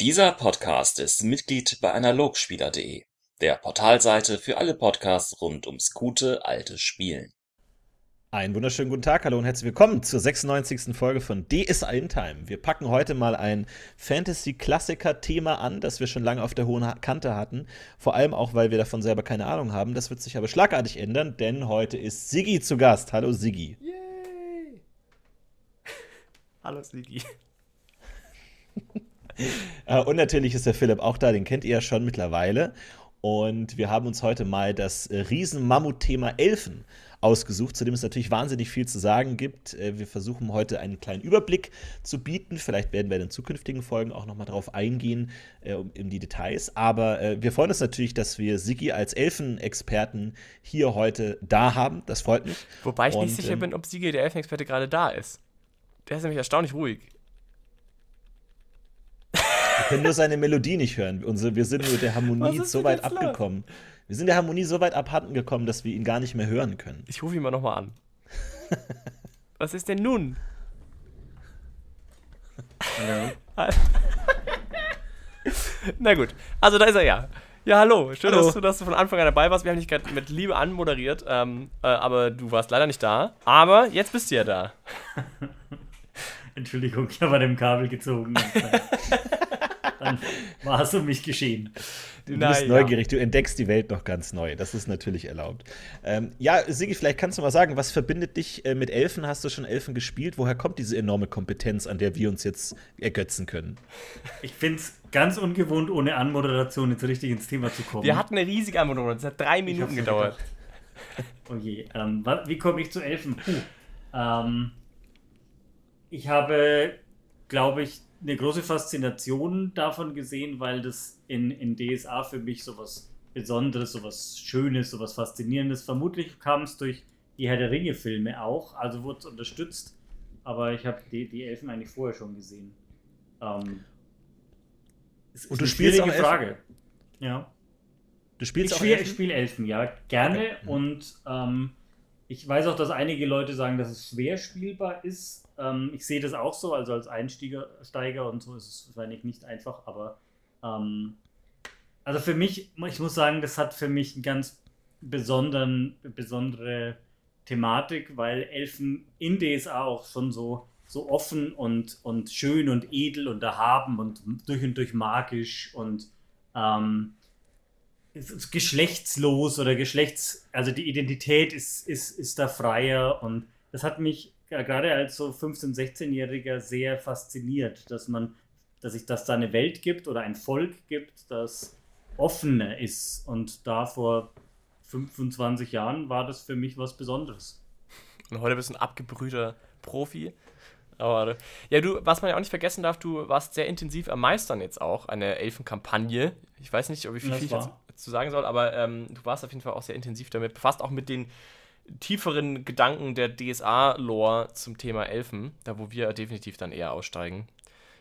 Dieser Podcast ist Mitglied bei Analogspieler.de, der Portalseite für alle Podcasts rund ums gute alte Spielen. Einen wunderschönen guten Tag, hallo und herzlich willkommen zur 96. Folge von DSA in Time. Wir packen heute mal ein Fantasy-Klassiker-Thema an, das wir schon lange auf der hohen Kante hatten. Vor allem auch, weil wir davon selber keine Ahnung haben. Das wird sich aber schlagartig ändern, denn heute ist Siggi zu Gast. Hallo Siggi. Yay! hallo Siggi. Äh, und natürlich ist der Philipp auch da, den kennt ihr ja schon mittlerweile. Und wir haben uns heute mal das äh, Riesen-Mammut-Thema Elfen ausgesucht, zu dem es natürlich wahnsinnig viel zu sagen gibt. Äh, wir versuchen heute einen kleinen Überblick zu bieten. Vielleicht werden wir in den zukünftigen Folgen auch nochmal darauf eingehen, äh, in die Details. Aber äh, wir freuen uns natürlich, dass wir Sigi als Elfenexperten hier heute da haben. Das freut mich. Wobei ich Und, nicht sicher ähm, bin, ob Sigi der Elfenexperte gerade da ist. Der ist nämlich erstaunlich ruhig. Wir können nur seine Melodie nicht hören. Unsere, wir sind mit der Harmonie so weit abgekommen. Los? Wir sind der Harmonie so weit abhanden gekommen, dass wir ihn gar nicht mehr hören können. Ich rufe ihn mal nochmal an. Was ist denn nun? Hallo. Na gut, also da ist er ja. Ja, hallo. Schön, hallo. Dass, du, dass du von Anfang an dabei warst. Wir haben dich gerade mit Liebe anmoderiert, ähm, äh, aber du warst leider nicht da. Aber jetzt bist du ja da. Entschuldigung, ich habe an dem Kabel gezogen. Dann war es um mich geschehen. Du Na, bist neugierig, du entdeckst die Welt noch ganz neu. Das ist natürlich erlaubt. Ähm, ja, Sigi, vielleicht kannst du mal sagen, was verbindet dich äh, mit Elfen? Hast du schon Elfen gespielt? Woher kommt diese enorme Kompetenz, an der wir uns jetzt ergötzen können? Ich finde es ganz ungewohnt, ohne Anmoderation jetzt richtig ins Thema zu kommen. Wir hatten eine riesige Anmoderation, es hat drei Minuten gedauert. oh je, ähm, wie komme ich zu Elfen? Puh. Ähm, ich habe, glaube ich, eine große Faszination davon gesehen, weil das in, in DSA für mich so was Besonderes, so was Schönes, so was Faszinierendes. Vermutlich kam es durch die Herr der Ringe-Filme auch, also wurde es unterstützt, aber ich habe die, die Elfen eigentlich vorher schon gesehen. Ähm, ist, Und du spielst eine Frage. Ja. Du spielst ich spiele Elfen? spiel Elfen, ja, gerne. Okay. Mhm. Und ähm, ich weiß auch, dass einige Leute sagen, dass es schwer spielbar ist. Ähm, ich sehe das auch so, also als Einsteiger und so ist es wahrscheinlich nicht einfach, aber ähm, also für mich, ich muss sagen, das hat für mich eine ganz besonderen, besondere Thematik, weil Elfen in DSA auch schon so, so offen und, und schön und edel und erhaben und durch und durch magisch und ähm, geschlechtslos oder geschlechts, also die Identität ist, ist, ist da freier und das hat mich gerade als so 15-, 16-Jähriger sehr fasziniert, dass man, dass sich das da eine Welt gibt oder ein Volk gibt, das offener ist. Und da vor 25 Jahren war das für mich was Besonderes. Und heute bist du ein abgebrühter Profi. Aber ja, du, was man ja auch nicht vergessen darf, du warst sehr intensiv am Meistern jetzt auch, eine Elfenkampagne. Ich weiß nicht, ob ich viel, viel zu sagen soll, aber ähm, du warst auf jeden Fall auch sehr intensiv damit befasst, auch mit den tieferen Gedanken der DSA-Lore zum Thema Elfen, da wo wir definitiv dann eher aussteigen.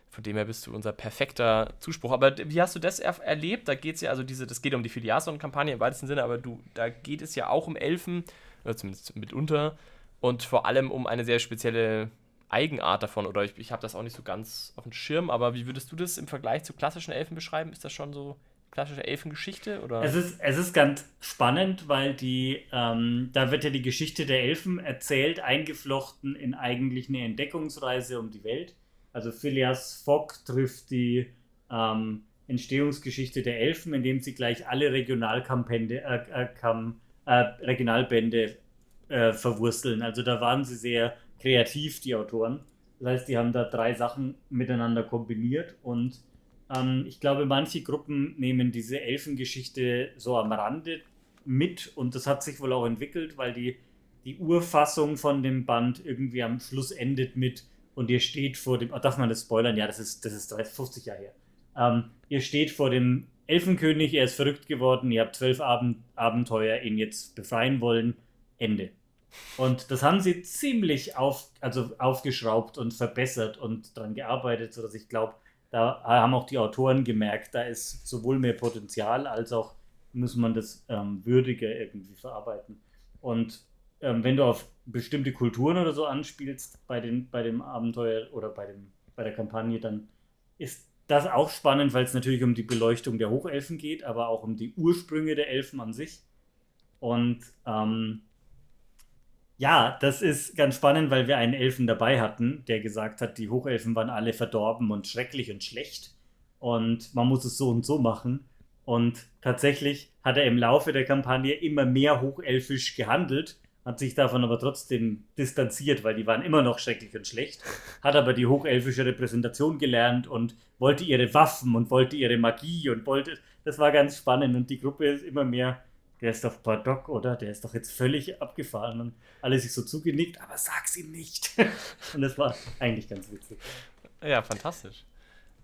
Von dem her bist du unser perfekter Zuspruch. Aber wie hast du das er erlebt? Da geht es ja, also diese, das geht um die Filiason-Kampagne im weitesten Sinne, aber du, da geht es ja auch um Elfen, oder zumindest mitunter, und vor allem um eine sehr spezielle Eigenart davon. Oder ich, ich habe das auch nicht so ganz auf dem Schirm, aber wie würdest du das im Vergleich zu klassischen Elfen beschreiben? Ist das schon so klassische Elfengeschichte? Oder? Es, ist, es ist ganz spannend, weil die, ähm, da wird ja die Geschichte der Elfen erzählt, eingeflochten in eigentlich eine Entdeckungsreise um die Welt. Also Phileas Fogg trifft die ähm, Entstehungsgeschichte der Elfen, indem sie gleich alle Regionalkampende, äh, äh, Kam, äh, Regionalbände äh, verwursteln. Also da waren sie sehr kreativ, die Autoren. Das heißt, die haben da drei Sachen miteinander kombiniert und ähm, ich glaube, manche Gruppen nehmen diese Elfengeschichte so am Rande mit und das hat sich wohl auch entwickelt, weil die, die Urfassung von dem Band irgendwie am Schluss endet mit und ihr steht vor dem, oh, darf man das spoilern? Ja, das ist, das ist 30, 50 Jahre her. Ähm, ihr steht vor dem Elfenkönig, er ist verrückt geworden, ihr habt zwölf Abend, Abenteuer, ihn jetzt befreien wollen, Ende. Und das haben sie ziemlich auf, also aufgeschraubt und verbessert und daran gearbeitet, sodass ich glaube, da haben auch die Autoren gemerkt, da ist sowohl mehr Potenzial als auch muss man das ähm, würdiger irgendwie verarbeiten. Und ähm, wenn du auf bestimmte Kulturen oder so anspielst bei, den, bei dem Abenteuer oder bei, dem, bei der Kampagne, dann ist das auch spannend, weil es natürlich um die Beleuchtung der Hochelfen geht, aber auch um die Ursprünge der Elfen an sich. Und ähm, ja, das ist ganz spannend, weil wir einen Elfen dabei hatten, der gesagt hat, die Hochelfen waren alle verdorben und schrecklich und schlecht. Und man muss es so und so machen. Und tatsächlich hat er im Laufe der Kampagne immer mehr hochelfisch gehandelt, hat sich davon aber trotzdem distanziert, weil die waren immer noch schrecklich und schlecht, hat aber die hochelfische Repräsentation gelernt und wollte ihre Waffen und wollte ihre Magie und wollte, das war ganz spannend und die Gruppe ist immer mehr, der ist doch Bardock, oder? Der ist doch jetzt völlig abgefahren und alle sich so zugenickt, aber sag's ihm nicht. und das war eigentlich ganz witzig. Ja, fantastisch.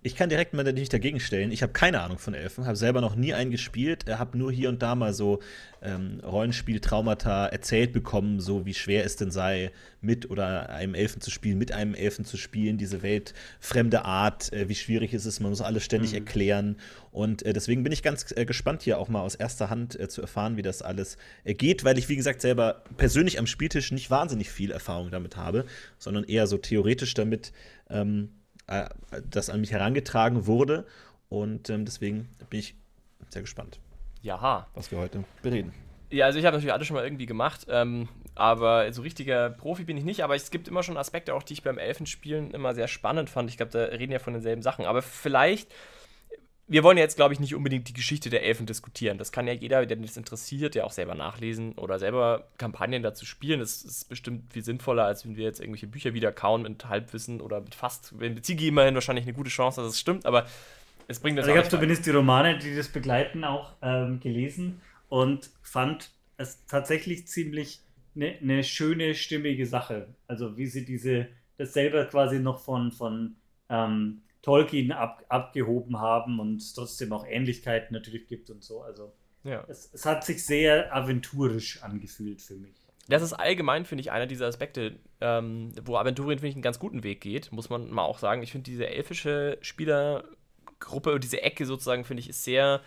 Ich kann direkt mal nicht dagegen stellen. Ich habe keine Ahnung von Elfen, habe selber noch nie einen gespielt, habe nur hier und da mal so ähm, Rollenspiel-Traumata erzählt bekommen, so wie schwer es denn sei, mit oder einem Elfen zu spielen, mit einem Elfen zu spielen, diese weltfremde Art, äh, wie schwierig es ist, man muss alles ständig mhm. erklären. Und äh, deswegen bin ich ganz äh, gespannt, hier auch mal aus erster Hand äh, zu erfahren, wie das alles äh, geht, weil ich, wie gesagt, selber persönlich am Spieltisch nicht wahnsinnig viel Erfahrung damit habe, sondern eher so theoretisch damit. Ähm, äh, das an mich herangetragen wurde. Und ähm, deswegen bin ich sehr gespannt, Jaha. was wir heute bereden. Ja, also ich habe natürlich alles schon mal irgendwie gemacht, ähm, aber so richtiger Profi bin ich nicht. Aber es gibt immer schon Aspekte, auch die ich beim Elfenspielen immer sehr spannend fand. Ich glaube, da reden ja von denselben Sachen. Aber vielleicht wir wollen jetzt, glaube ich, nicht unbedingt die Geschichte der Elfen diskutieren. Das kann ja jeder, der das interessiert, ja auch selber nachlesen oder selber Kampagnen dazu spielen. Das ist bestimmt viel sinnvoller, als wenn wir jetzt irgendwelche Bücher wieder kauen mit Halbwissen oder mit fast. Wenn Ziggy immerhin wahrscheinlich eine gute Chance, dass es stimmt, aber es bringt das also Ich habe zumindest die Romane, die das begleiten, auch ähm, gelesen und fand es tatsächlich ziemlich eine ne schöne, stimmige Sache. Also, wie sie diese, das selber quasi noch von, von ähm, Tolkien ab, abgehoben haben und es trotzdem auch Ähnlichkeiten natürlich gibt und so. Also ja. es, es hat sich sehr aventurisch angefühlt für mich. Das ist allgemein, finde ich, einer dieser Aspekte, ähm, wo Aventurien, finde ich, einen ganz guten Weg geht, muss man mal auch sagen. Ich finde, diese elfische Spielergruppe, diese Ecke sozusagen, finde ich, ist sehr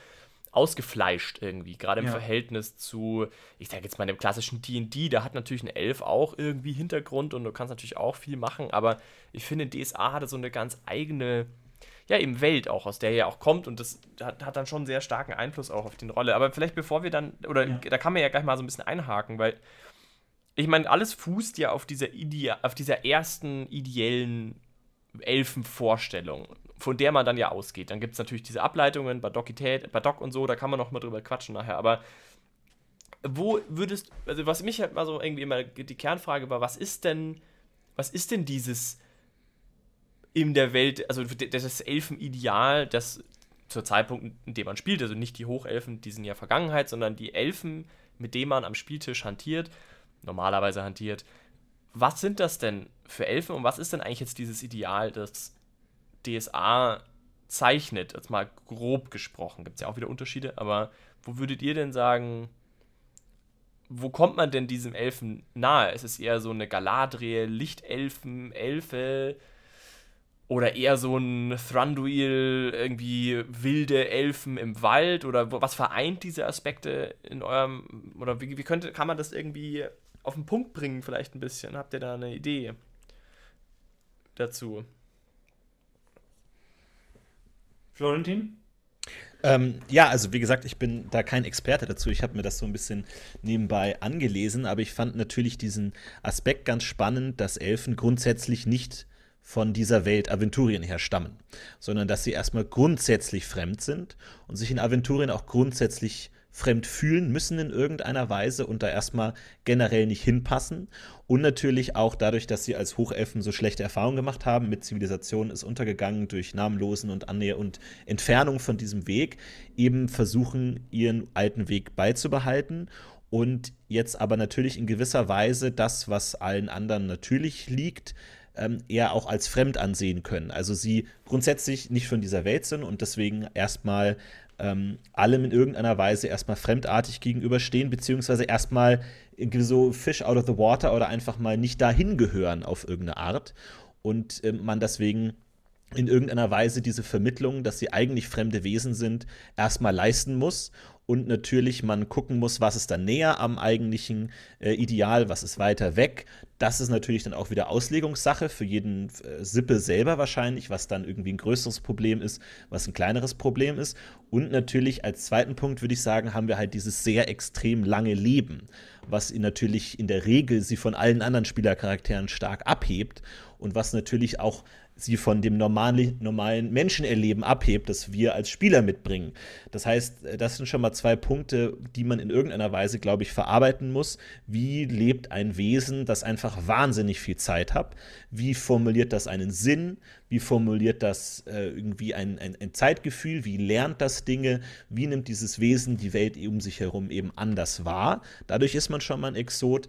ausgefleischt irgendwie, gerade im ja. Verhältnis zu, ich sage jetzt mal, dem klassischen D&D, da hat natürlich ein Elf auch irgendwie Hintergrund und du kannst natürlich auch viel machen, aber ich finde, DSA hatte so eine ganz eigene, ja, eben Welt auch, aus der er auch kommt und das hat, hat dann schon sehr starken Einfluss auch auf die Rolle. Aber vielleicht bevor wir dann, oder ja. da kann man ja gleich mal so ein bisschen einhaken, weil ich meine, alles fußt ja auf dieser, Ide auf dieser ersten ideellen Elfenvorstellung von der man dann ja ausgeht. Dann gibt es natürlich diese Ableitungen, Badokität, Badok und so, da kann man noch mal drüber quatschen nachher, aber wo würdest, also was mich halt mal so irgendwie immer die Kernfrage war, was ist denn, was ist denn dieses in der Welt, also das Elfenideal, das zur Zeitpunkt, in dem man spielt, also nicht die Hochelfen, die sind ja Vergangenheit, sondern die Elfen, mit denen man am Spieltisch hantiert, normalerweise hantiert. Was sind das denn für Elfen und was ist denn eigentlich jetzt dieses Ideal, das DSA zeichnet, jetzt mal grob gesprochen, gibt es ja auch wieder Unterschiede, aber wo würdet ihr denn sagen, wo kommt man denn diesem Elfen nahe? Ist es eher so eine Galadriel, Lichtelfen, Elfe oder eher so ein Thranduil, irgendwie wilde Elfen im Wald oder was vereint diese Aspekte in eurem oder wie, wie könnte kann man das irgendwie auf den Punkt bringen vielleicht ein bisschen? Habt ihr da eine Idee dazu? Florentin? Ähm, ja, also wie gesagt, ich bin da kein Experte dazu. Ich habe mir das so ein bisschen nebenbei angelesen, aber ich fand natürlich diesen Aspekt ganz spannend, dass Elfen grundsätzlich nicht von dieser Welt Aventurien her stammen, sondern dass sie erstmal grundsätzlich fremd sind und sich in Aventurien auch grundsätzlich fremd fühlen müssen in irgendeiner Weise und da erstmal generell nicht hinpassen. Und natürlich auch dadurch, dass sie als Hochelfen so schlechte Erfahrungen gemacht haben mit Zivilisation ist untergegangen durch Namenlosen und Annäher und Entfernung von diesem Weg, eben versuchen, ihren alten Weg beizubehalten und jetzt aber natürlich in gewisser Weise das, was allen anderen natürlich liegt, ähm, eher auch als fremd ansehen können. Also sie grundsätzlich nicht von dieser Welt sind und deswegen erstmal ähm, allem in irgendeiner Weise erstmal fremdartig gegenüberstehen, beziehungsweise erstmal so Fish out of the water oder einfach mal nicht dahin gehören auf irgendeine Art. Und äh, man deswegen in irgendeiner Weise diese Vermittlung, dass sie eigentlich fremde Wesen sind, erstmal leisten muss und natürlich man gucken muss, was ist dann näher am eigentlichen äh, Ideal, was ist weiter weg. Das ist natürlich dann auch wieder Auslegungssache für jeden äh, Sippe selber wahrscheinlich, was dann irgendwie ein größeres Problem ist, was ein kleineres Problem ist. Und natürlich als zweiten Punkt würde ich sagen, haben wir halt dieses sehr extrem lange Leben, was natürlich in der Regel sie von allen anderen Spielercharakteren stark abhebt und was natürlich auch sie von dem normalen, normalen Menschenerleben abhebt, das wir als Spieler mitbringen. Das heißt, äh, das sind schon mal zwei Punkte, die man in irgendeiner Weise, glaube ich, verarbeiten muss. Wie lebt ein Wesen, das einfach wahnsinnig viel Zeit hat? Wie formuliert das einen Sinn? Wie formuliert das äh, irgendwie ein, ein, ein, Zeitgefühl? Wie lernt das Dinge? Wie nimmt dieses Wesen die Welt um sich herum eben anders wahr? Dadurch ist man schon mal ein Exot.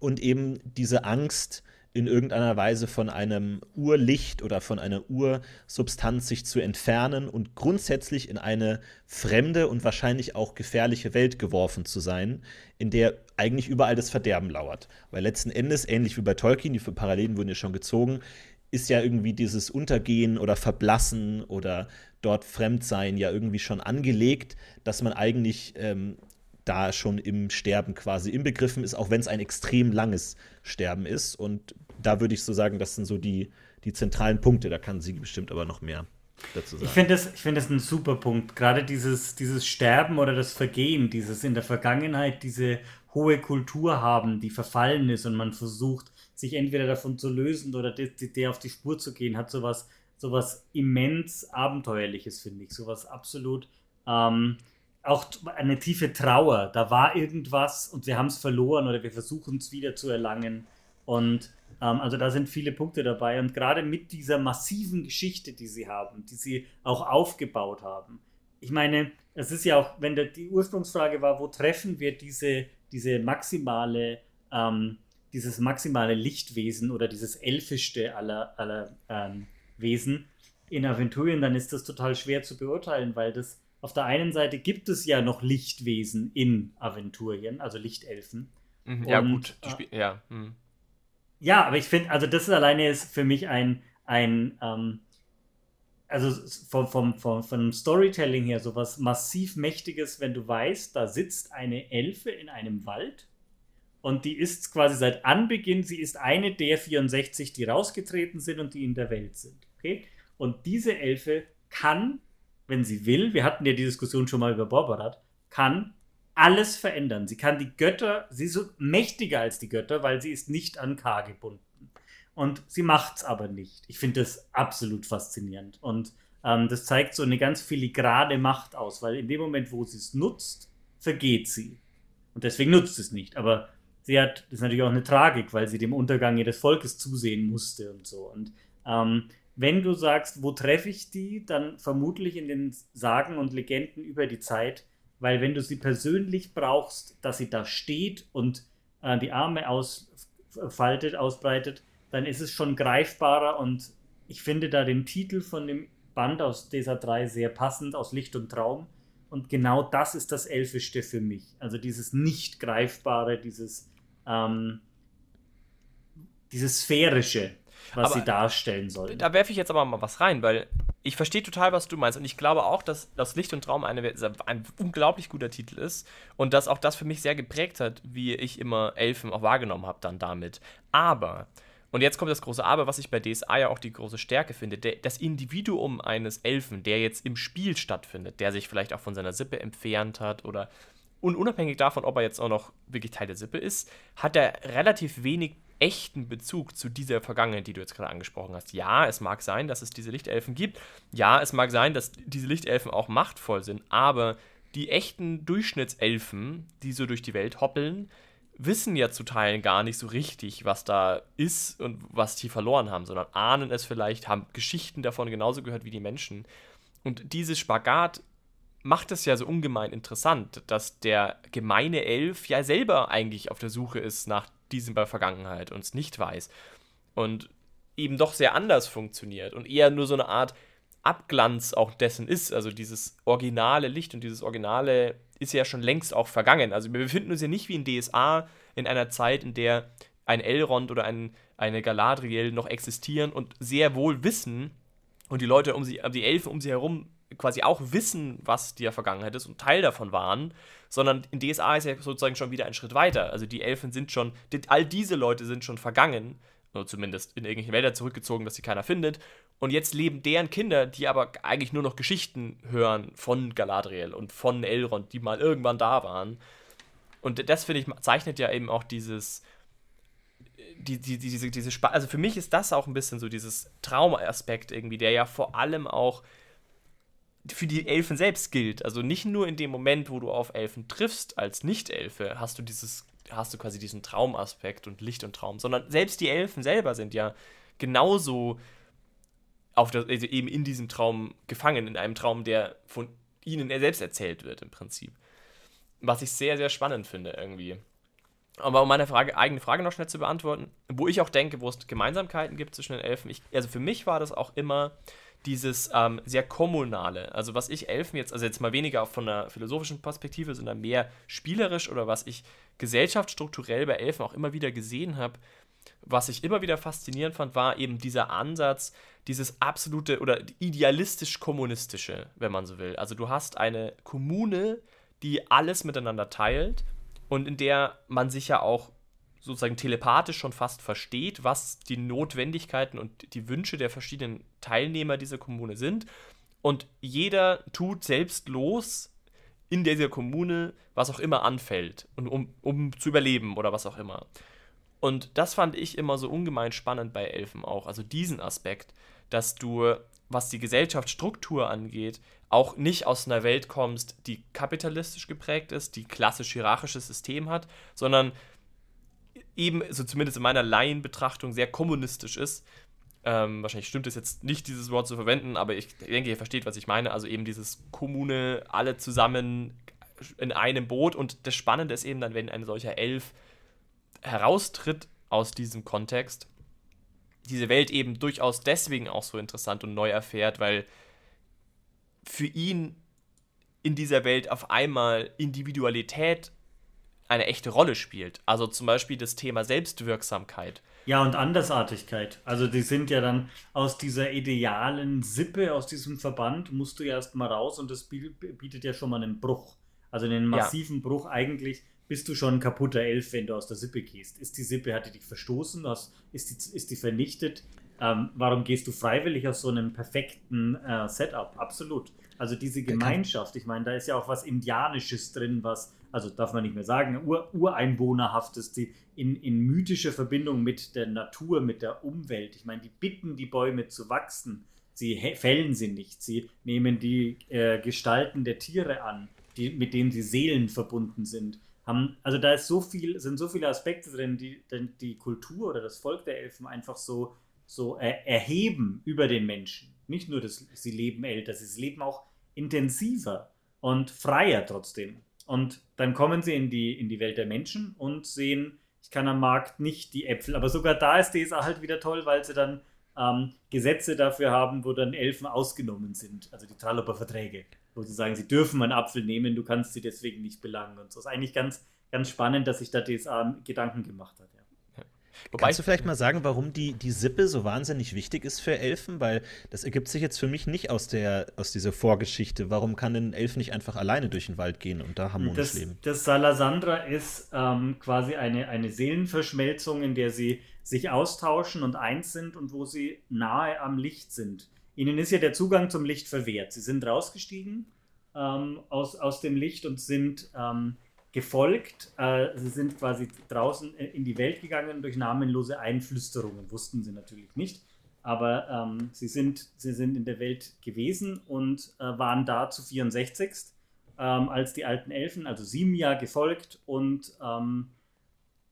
Und eben diese Angst, in irgendeiner Weise von einem Urlicht oder von einer Ursubstanz sich zu entfernen und grundsätzlich in eine fremde und wahrscheinlich auch gefährliche Welt geworfen zu sein, in der eigentlich überall das Verderben lauert. Weil letzten Endes, ähnlich wie bei Tolkien, die Parallelen wurden ja schon gezogen, ist ja irgendwie dieses Untergehen oder Verblassen oder dort Fremdsein ja irgendwie schon angelegt, dass man eigentlich ähm, da schon im Sterben quasi inbegriffen ist, auch wenn es ein extrem langes Sterben ist. Und da würde ich so sagen, das sind so die, die zentralen Punkte. Da kann sie bestimmt aber noch mehr dazu sagen. Ich finde das, find das ein super Punkt. Gerade dieses, dieses Sterben oder das Vergehen, dieses in der Vergangenheit, diese hohe Kultur haben, die verfallen ist und man versucht, sich entweder davon zu lösen oder der, der auf die Spur zu gehen, hat sowas, sowas immens Abenteuerliches, finde ich. Sowas absolut. Ähm, auch eine tiefe Trauer. Da war irgendwas und wir haben es verloren oder wir versuchen es wieder zu erlangen. Und ähm, also da sind viele Punkte dabei. Und gerade mit dieser massiven Geschichte, die sie haben, die sie auch aufgebaut haben. Ich meine, es ist ja auch, wenn der, die Ursprungsfrage war, wo treffen wir diese, diese maximale, ähm, dieses maximale Lichtwesen oder dieses elfischste aller, aller ähm, Wesen in Aventurien, dann ist das total schwer zu beurteilen, weil das auf der einen Seite gibt es ja noch Lichtwesen in Aventurien, also Lichtelfen. Mhm, ja, und, gut. Äh, ja. Hm. ja, aber ich finde, also das ist alleine ist für mich ein, ein ähm, also vom, vom, vom, vom Storytelling her sowas massiv Mächtiges, wenn du weißt, da sitzt eine Elfe in einem Wald und die ist quasi seit Anbeginn, sie ist eine der 64, die rausgetreten sind und die in der Welt sind. Okay? Und diese Elfe kann wenn sie will, wir hatten ja die Diskussion schon mal über Borbarat, kann alles verändern. Sie kann die Götter, sie ist mächtiger als die Götter, weil sie ist nicht an K gebunden. Und sie macht es aber nicht. Ich finde das absolut faszinierend. Und ähm, das zeigt so eine ganz filigrane Macht aus, weil in dem Moment, wo sie es nutzt, vergeht sie. Und deswegen nutzt es nicht. Aber sie hat, das ist natürlich auch eine Tragik, weil sie dem Untergang ihres Volkes zusehen musste und so. Und ähm, wenn du sagst, wo treffe ich die, dann vermutlich in den Sagen und Legenden über die Zeit, weil wenn du sie persönlich brauchst, dass sie da steht und äh, die Arme ausfaltet, ausbreitet, dann ist es schon greifbarer und ich finde da den Titel von dem Band aus dieser drei sehr passend, aus Licht und Traum. Und genau das ist das Elfischste für mich. Also dieses nicht greifbare, dieses, ähm, dieses sphärische, was aber sie darstellen sollen. Da werfe ich jetzt aber mal was rein, weil ich verstehe total, was du meinst. Und ich glaube auch, dass das Licht und Traum eine, ein unglaublich guter Titel ist und dass auch das für mich sehr geprägt hat, wie ich immer Elfen auch wahrgenommen habe dann damit. Aber, und jetzt kommt das große Aber, was ich bei DSA ja auch die große Stärke finde, der, das Individuum eines Elfen, der jetzt im Spiel stattfindet, der sich vielleicht auch von seiner Sippe entfernt hat oder und unabhängig davon, ob er jetzt auch noch wirklich Teil der Sippe ist, hat er relativ wenig echten Bezug zu dieser Vergangenheit, die du jetzt gerade angesprochen hast. Ja, es mag sein, dass es diese Lichtelfen gibt. Ja, es mag sein, dass diese Lichtelfen auch machtvoll sind, aber die echten Durchschnittselfen, die so durch die Welt hoppeln, wissen ja zu Teilen gar nicht so richtig, was da ist und was die verloren haben, sondern ahnen es vielleicht, haben Geschichten davon genauso gehört wie die Menschen. Und dieses Spagat macht es ja so ungemein interessant, dass der gemeine Elf ja selber eigentlich auf der Suche ist nach diesem bei Vergangenheit und es nicht weiß. Und eben doch sehr anders funktioniert und eher nur so eine Art Abglanz auch dessen ist. Also dieses originale Licht und dieses originale ist ja schon längst auch vergangen. Also wir befinden uns ja nicht wie in DSA in einer Zeit, in der ein Elrond oder ein, eine Galadriel noch existieren und sehr wohl wissen und die Leute um sie, die Elfen um sie herum quasi auch wissen, was die Vergangenheit ist und Teil davon waren, sondern in DSA ist ja sozusagen schon wieder ein Schritt weiter. Also die Elfen sind schon, all diese Leute sind schon vergangen, oder zumindest in irgendwelche Wälder zurückgezogen, dass sie keiner findet. Und jetzt leben deren Kinder, die aber eigentlich nur noch Geschichten hören von Galadriel und von Elrond, die mal irgendwann da waren. Und das, finde ich, zeichnet ja eben auch dieses, die, die, diese, diese also für mich ist das auch ein bisschen so dieses Traumaspekt irgendwie, der ja vor allem auch für die Elfen selbst gilt. Also nicht nur in dem Moment, wo du auf Elfen triffst als Nicht-Elfe, hast du dieses, hast du quasi diesen Traumaspekt und Licht und Traum, sondern selbst die Elfen selber sind ja genauso auf das, also eben in diesem Traum gefangen, in einem Traum, der von ihnen selbst erzählt wird im Prinzip. Was ich sehr, sehr spannend finde irgendwie. Aber um meine Frage, eigene Frage noch schnell zu beantworten, wo ich auch denke, wo es Gemeinsamkeiten gibt zwischen den Elfen, ich, also für mich war das auch immer dieses ähm, sehr kommunale. Also was ich Elfen jetzt, also jetzt mal weniger von einer philosophischen Perspektive, sondern mehr spielerisch oder was ich gesellschaftsstrukturell bei Elfen auch immer wieder gesehen habe, was ich immer wieder faszinierend fand, war eben dieser Ansatz, dieses absolute oder idealistisch-kommunistische, wenn man so will. Also du hast eine Kommune, die alles miteinander teilt und in der man sich ja auch sozusagen telepathisch schon fast versteht, was die Notwendigkeiten und die Wünsche der verschiedenen Teilnehmer dieser Kommune sind. Und jeder tut selbstlos in dieser Kommune, was auch immer anfällt, um, um zu überleben oder was auch immer. Und das fand ich immer so ungemein spannend bei Elfen auch. Also diesen Aspekt, dass du, was die Gesellschaftsstruktur angeht, auch nicht aus einer Welt kommst, die kapitalistisch geprägt ist, die klassisch hierarchisches System hat, sondern eben, so zumindest in meiner Laienbetrachtung, sehr kommunistisch ist. Ähm, wahrscheinlich stimmt es jetzt nicht, dieses Wort zu verwenden, aber ich denke, ihr versteht, was ich meine. Also eben dieses Kommune, alle zusammen in einem Boot. Und das Spannende ist eben dann, wenn ein solcher Elf heraustritt aus diesem Kontext, diese Welt eben durchaus deswegen auch so interessant und neu erfährt, weil für ihn in dieser Welt auf einmal Individualität eine echte Rolle spielt. Also zum Beispiel das Thema Selbstwirksamkeit. Ja, und Andersartigkeit. Also die sind ja dann aus dieser idealen Sippe, aus diesem Verband, musst du ja erst mal raus und das bietet ja schon mal einen Bruch. Also einen massiven ja. Bruch eigentlich bist du schon ein kaputter Elf, wenn du aus der Sippe gehst. Ist die Sippe, hat die dich verstoßen? Hast, ist, die, ist die vernichtet? Ähm, warum gehst du freiwillig aus so einem perfekten äh, Setup? Absolut. Also diese Gemeinschaft, ich meine, da ist ja auch was Indianisches drin, was, also darf man nicht mehr sagen, Ur Ureinwohnerhaftes, die in, in mythischer Verbindung mit der Natur, mit der Umwelt. Ich meine, die bitten die Bäume zu wachsen. Sie fällen sie nicht. Sie nehmen die äh, Gestalten der Tiere an, die, mit denen sie Seelen verbunden sind haben, also da ist so viel, sind so viele Aspekte drin, die die Kultur oder das Volk der Elfen einfach so, so er, erheben über den Menschen. Nicht nur, dass sie leben älter, sie leben auch intensiver und freier trotzdem. Und dann kommen sie in die, in die Welt der Menschen und sehen, ich kann am Markt nicht die Äpfel, aber sogar da ist DSA halt wieder toll, weil sie dann ähm, Gesetze dafür haben, wo dann Elfen ausgenommen sind, also die Tralloper Verträge wo sie sagen, sie dürfen einen Apfel nehmen, du kannst sie deswegen nicht belangen und so. Ist eigentlich ganz, ganz spannend, dass sich da DSA Gedanken gemacht hat. Wobei Kannst du vielleicht mal sagen, warum die, die Sippe so wahnsinnig wichtig ist für Elfen? Weil das ergibt sich jetzt für mich nicht aus, der, aus dieser Vorgeschichte. Warum kann ein Elf nicht einfach alleine durch den Wald gehen und da harmonisch das, leben? Das Salasandra ist ähm, quasi eine, eine Seelenverschmelzung, in der sie sich austauschen und eins sind und wo sie nahe am Licht sind. Ihnen ist ja der Zugang zum Licht verwehrt. Sie sind rausgestiegen ähm, aus, aus dem Licht und sind ähm, gefolgt. Äh, sie sind quasi draußen in die Welt gegangen durch namenlose Einflüsterungen. Wussten sie natürlich nicht. Aber ähm, sie, sind, sie sind in der Welt gewesen und äh, waren da zu 64. Ähm, als die alten Elfen, also sieben Jahre gefolgt und ähm,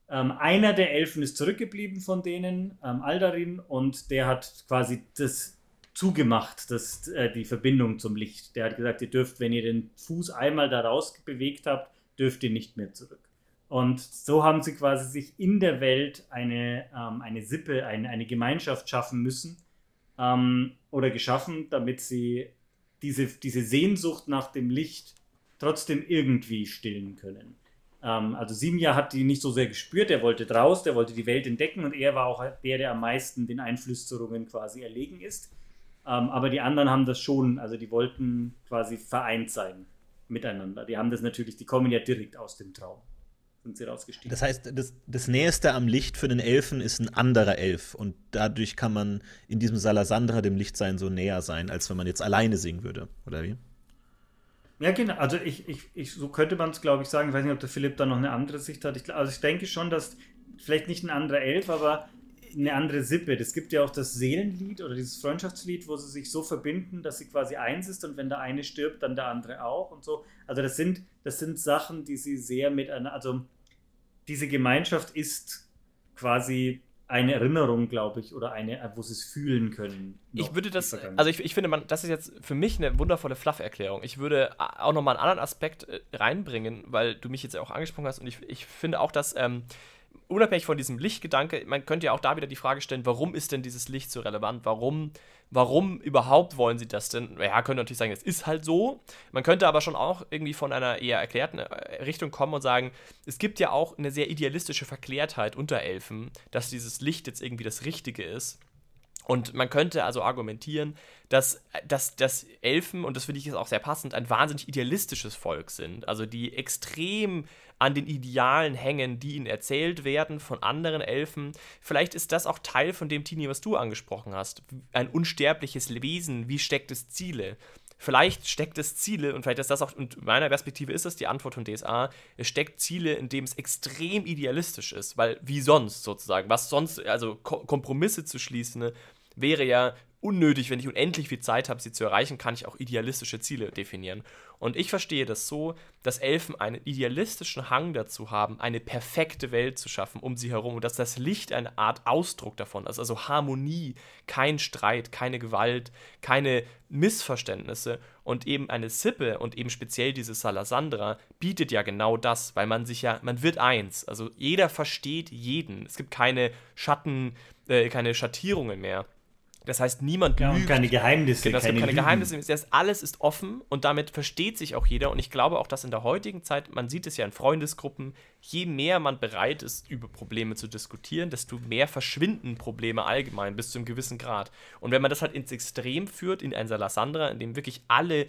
ähm, einer der Elfen ist zurückgeblieben von denen, ähm, Aldarin, und der hat quasi das zugemacht, das, äh, die Verbindung zum Licht. Der hat gesagt, ihr dürft, wenn ihr den Fuß einmal da raus bewegt habt, dürft ihr nicht mehr zurück. Und so haben sie quasi sich in der Welt eine, ähm, eine Sippe, eine, eine Gemeinschaft schaffen müssen ähm, oder geschaffen, damit sie diese, diese Sehnsucht nach dem Licht trotzdem irgendwie stillen können. Ähm, also Simja hat die nicht so sehr gespürt, er wollte draus, der wollte die Welt entdecken und er war auch der, der am meisten den Einflüsterungen quasi erlegen ist. Ähm, aber die anderen haben das schon, also die wollten quasi vereint sein miteinander. Die haben das natürlich, die kommen ja direkt aus dem Traum. Sind sie rausgestiegen. Das heißt, das, das Nächste am Licht für den Elfen ist ein anderer Elf. Und dadurch kann man in diesem Salasandra dem Lichtsein so näher sein, als wenn man jetzt alleine singen würde, oder wie? Ja, genau. Also ich, ich, ich so könnte man es, glaube ich, sagen. Ich weiß nicht, ob der Philipp da noch eine andere Sicht hat. Ich, also ich denke schon, dass vielleicht nicht ein anderer Elf, aber eine andere Sippe. Es gibt ja auch das Seelenlied oder dieses Freundschaftslied, wo sie sich so verbinden, dass sie quasi eins ist und wenn der eine stirbt, dann der andere auch und so. Also das sind, das sind Sachen, die sie sehr mit einer, also diese Gemeinschaft ist quasi eine Erinnerung, glaube ich, oder eine, wo sie es fühlen können. Ich würde das, also ich, ich finde, man, das ist jetzt für mich eine wundervolle Fluff-Erklärung. Ich würde auch nochmal einen anderen Aspekt äh, reinbringen, weil du mich jetzt auch angesprochen hast und ich, ich finde auch, dass ähm, unabhängig von diesem Lichtgedanke, man könnte ja auch da wieder die Frage stellen, warum ist denn dieses Licht so relevant? Warum, warum überhaupt wollen sie das denn? Ja, könnte natürlich sagen, es ist halt so. Man könnte aber schon auch irgendwie von einer eher erklärten äh, Richtung kommen und sagen, es gibt ja auch eine sehr idealistische Verklärtheit unter Elfen, dass dieses Licht jetzt irgendwie das Richtige ist. Und man könnte also argumentieren, dass, dass, dass Elfen, und das finde ich jetzt auch sehr passend, ein wahnsinnig idealistisches Volk sind. Also die extrem an den Idealen hängen, die ihnen erzählt werden von anderen Elfen. Vielleicht ist das auch Teil von dem, Tini, was du angesprochen hast. Ein unsterbliches Wesen, wie steckt es Ziele? Vielleicht steckt es Ziele, und vielleicht ist das auch, und meiner Perspektive ist das die Antwort von DSA, es steckt Ziele, in dem es extrem idealistisch ist, weil wie sonst sozusagen, was sonst, also Ko Kompromisse zu schließen, ne, wäre ja unnötig, wenn ich unendlich viel Zeit habe, sie zu erreichen, kann ich auch idealistische Ziele definieren. Und ich verstehe das so, dass Elfen einen idealistischen Hang dazu haben, eine perfekte Welt zu schaffen um sie herum und dass das Licht eine Art Ausdruck davon ist. Also Harmonie, kein Streit, keine Gewalt, keine Missverständnisse. Und eben eine Sippe und eben speziell diese Salasandra bietet ja genau das, weil man sich ja, man wird eins. Also jeder versteht jeden. Es gibt keine Schatten, äh, keine Schattierungen mehr. Das heißt, niemand ja, lügt. keine Geheimnisse. Genau, keine, keine Geheimnisse. Das alles ist offen und damit versteht sich auch jeder. Und ich glaube auch, dass in der heutigen Zeit, man sieht es ja in Freundesgruppen, je mehr man bereit ist, über Probleme zu diskutieren, desto mehr verschwinden Probleme allgemein bis zu einem gewissen Grad. Und wenn man das halt ins Extrem führt, in ein Salasandra, in dem wirklich alle